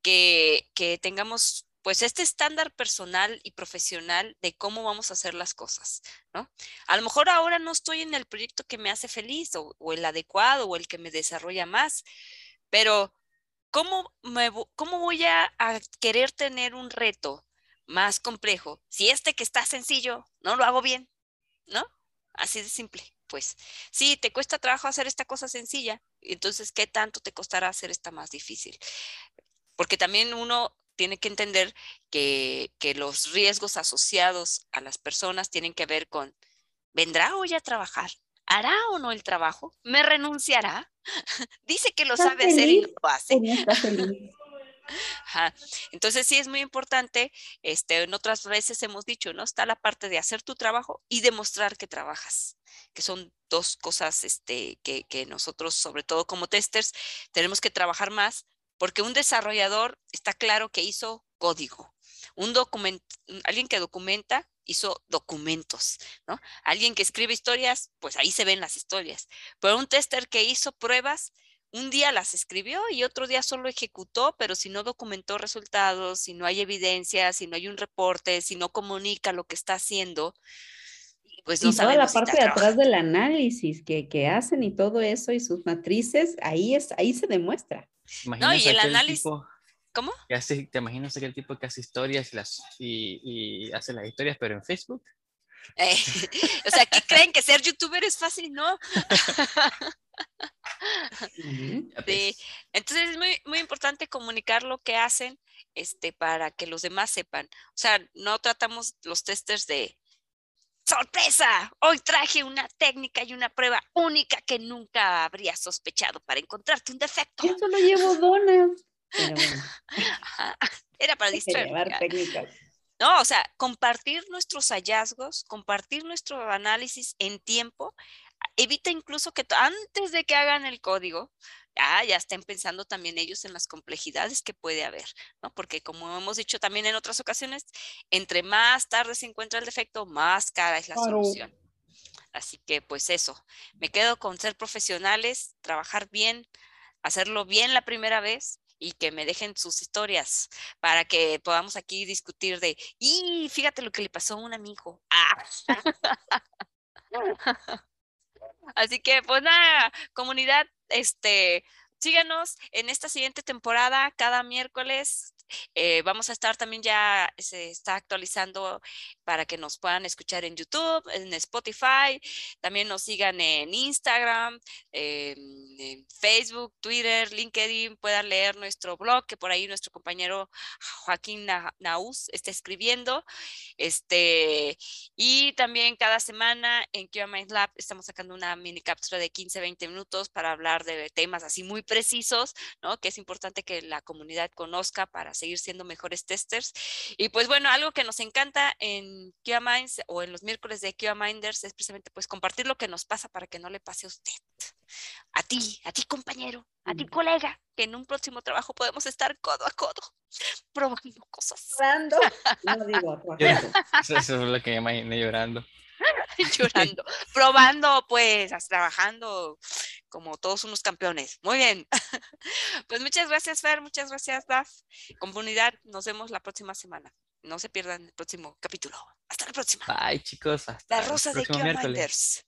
que, que tengamos pues este estándar personal y profesional de cómo vamos a hacer las cosas, ¿no? A lo mejor ahora no estoy en el proyecto que me hace feliz o, o el adecuado o el que me desarrolla más, pero ¿cómo, me, cómo voy a, querer tener un reto más complejo si este que está sencillo no lo hago bien? ¿No? Así de simple. Pues sí, te cuesta trabajo hacer esta cosa sencilla, entonces, ¿qué tanto te costará hacer esta más difícil? Porque también uno tiene que entender que, que, los riesgos asociados a las personas tienen que ver con, ¿vendrá hoy a trabajar? ¿Hará o no el trabajo? ¿Me renunciará? Dice que lo sabe hacer y no lo hace. Entonces sí es muy importante, este, en otras veces hemos dicho, ¿no? Está la parte de hacer tu trabajo y demostrar que trabajas, que son dos cosas este, que, que nosotros, sobre todo como testers, tenemos que trabajar más, porque un desarrollador está claro que hizo código. Un alguien que documenta hizo documentos, ¿no? Alguien que escribe historias, pues ahí se ven las historias. Pero un tester que hizo pruebas, un día las escribió y otro día solo ejecutó, pero si no documentó resultados, si no hay evidencia, si no hay un reporte, si no comunica lo que está haciendo, pues no y toda la parte de atrás del análisis que, que, hacen y todo eso y sus matrices, ahí, es, ahí se demuestra. no, y el análisis... ¿Cómo? ¿Te imaginas aquel tipo que hace historias y, las, y, hace las historias, pero en Facebook? Eh, o sea, ¿qué creen que ser youtuber es fácil? No. sí. Entonces es muy, muy importante comunicar lo que hacen este, para que los demás sepan. O sea, no tratamos los testers de sorpresa. Hoy traje una técnica y una prueba única que nunca habría sospechado para encontrarte un defecto. Yo solo llevo donas. Era para distraer. No, o sea, compartir nuestros hallazgos, compartir nuestro análisis en tiempo, evita incluso que antes de que hagan el código, ya, ya estén pensando también ellos en las complejidades que puede haber, ¿no? Porque como hemos dicho también en otras ocasiones, entre más tarde se encuentra el defecto, más cara es la solución. Así que pues eso, me quedo con ser profesionales, trabajar bien, hacerlo bien la primera vez y que me dejen sus historias para que podamos aquí discutir de, y fíjate lo que le pasó a un amigo. Ah. Así que, pues nada, comunidad, este, síganos en esta siguiente temporada, cada miércoles eh, vamos a estar también ya, se está actualizando para que nos puedan escuchar en YouTube, en Spotify, también nos sigan en Instagram, en Facebook, Twitter, LinkedIn, puedan leer nuestro blog, que por ahí nuestro compañero Joaquín Naus está escribiendo. Este, y también cada semana en QA Mind Lab estamos sacando una mini cápsula de 15, 20 minutos para hablar de temas así muy precisos, ¿no? Que es importante que la comunidad conozca para seguir siendo mejores testers. Y pues bueno, algo que nos encanta en QA Minds o en los miércoles de QA Minders es precisamente pues compartir lo que nos pasa para que no le pase a usted, a ti, a ti compañero, a ti colega, que en un próximo trabajo podemos estar codo a codo probando cosas. Llorando. No digo, Eso es lo que me imaginé llorando. llorando, probando, pues, trabajando como todos unos campeones. Muy bien. Pues muchas gracias, Fer, muchas gracias, Daf. Comunidad, nos vemos la próxima semana. No se pierdan el próximo capítulo. Hasta la próxima. Bye, chicos. Hasta la rosa el de miércoles.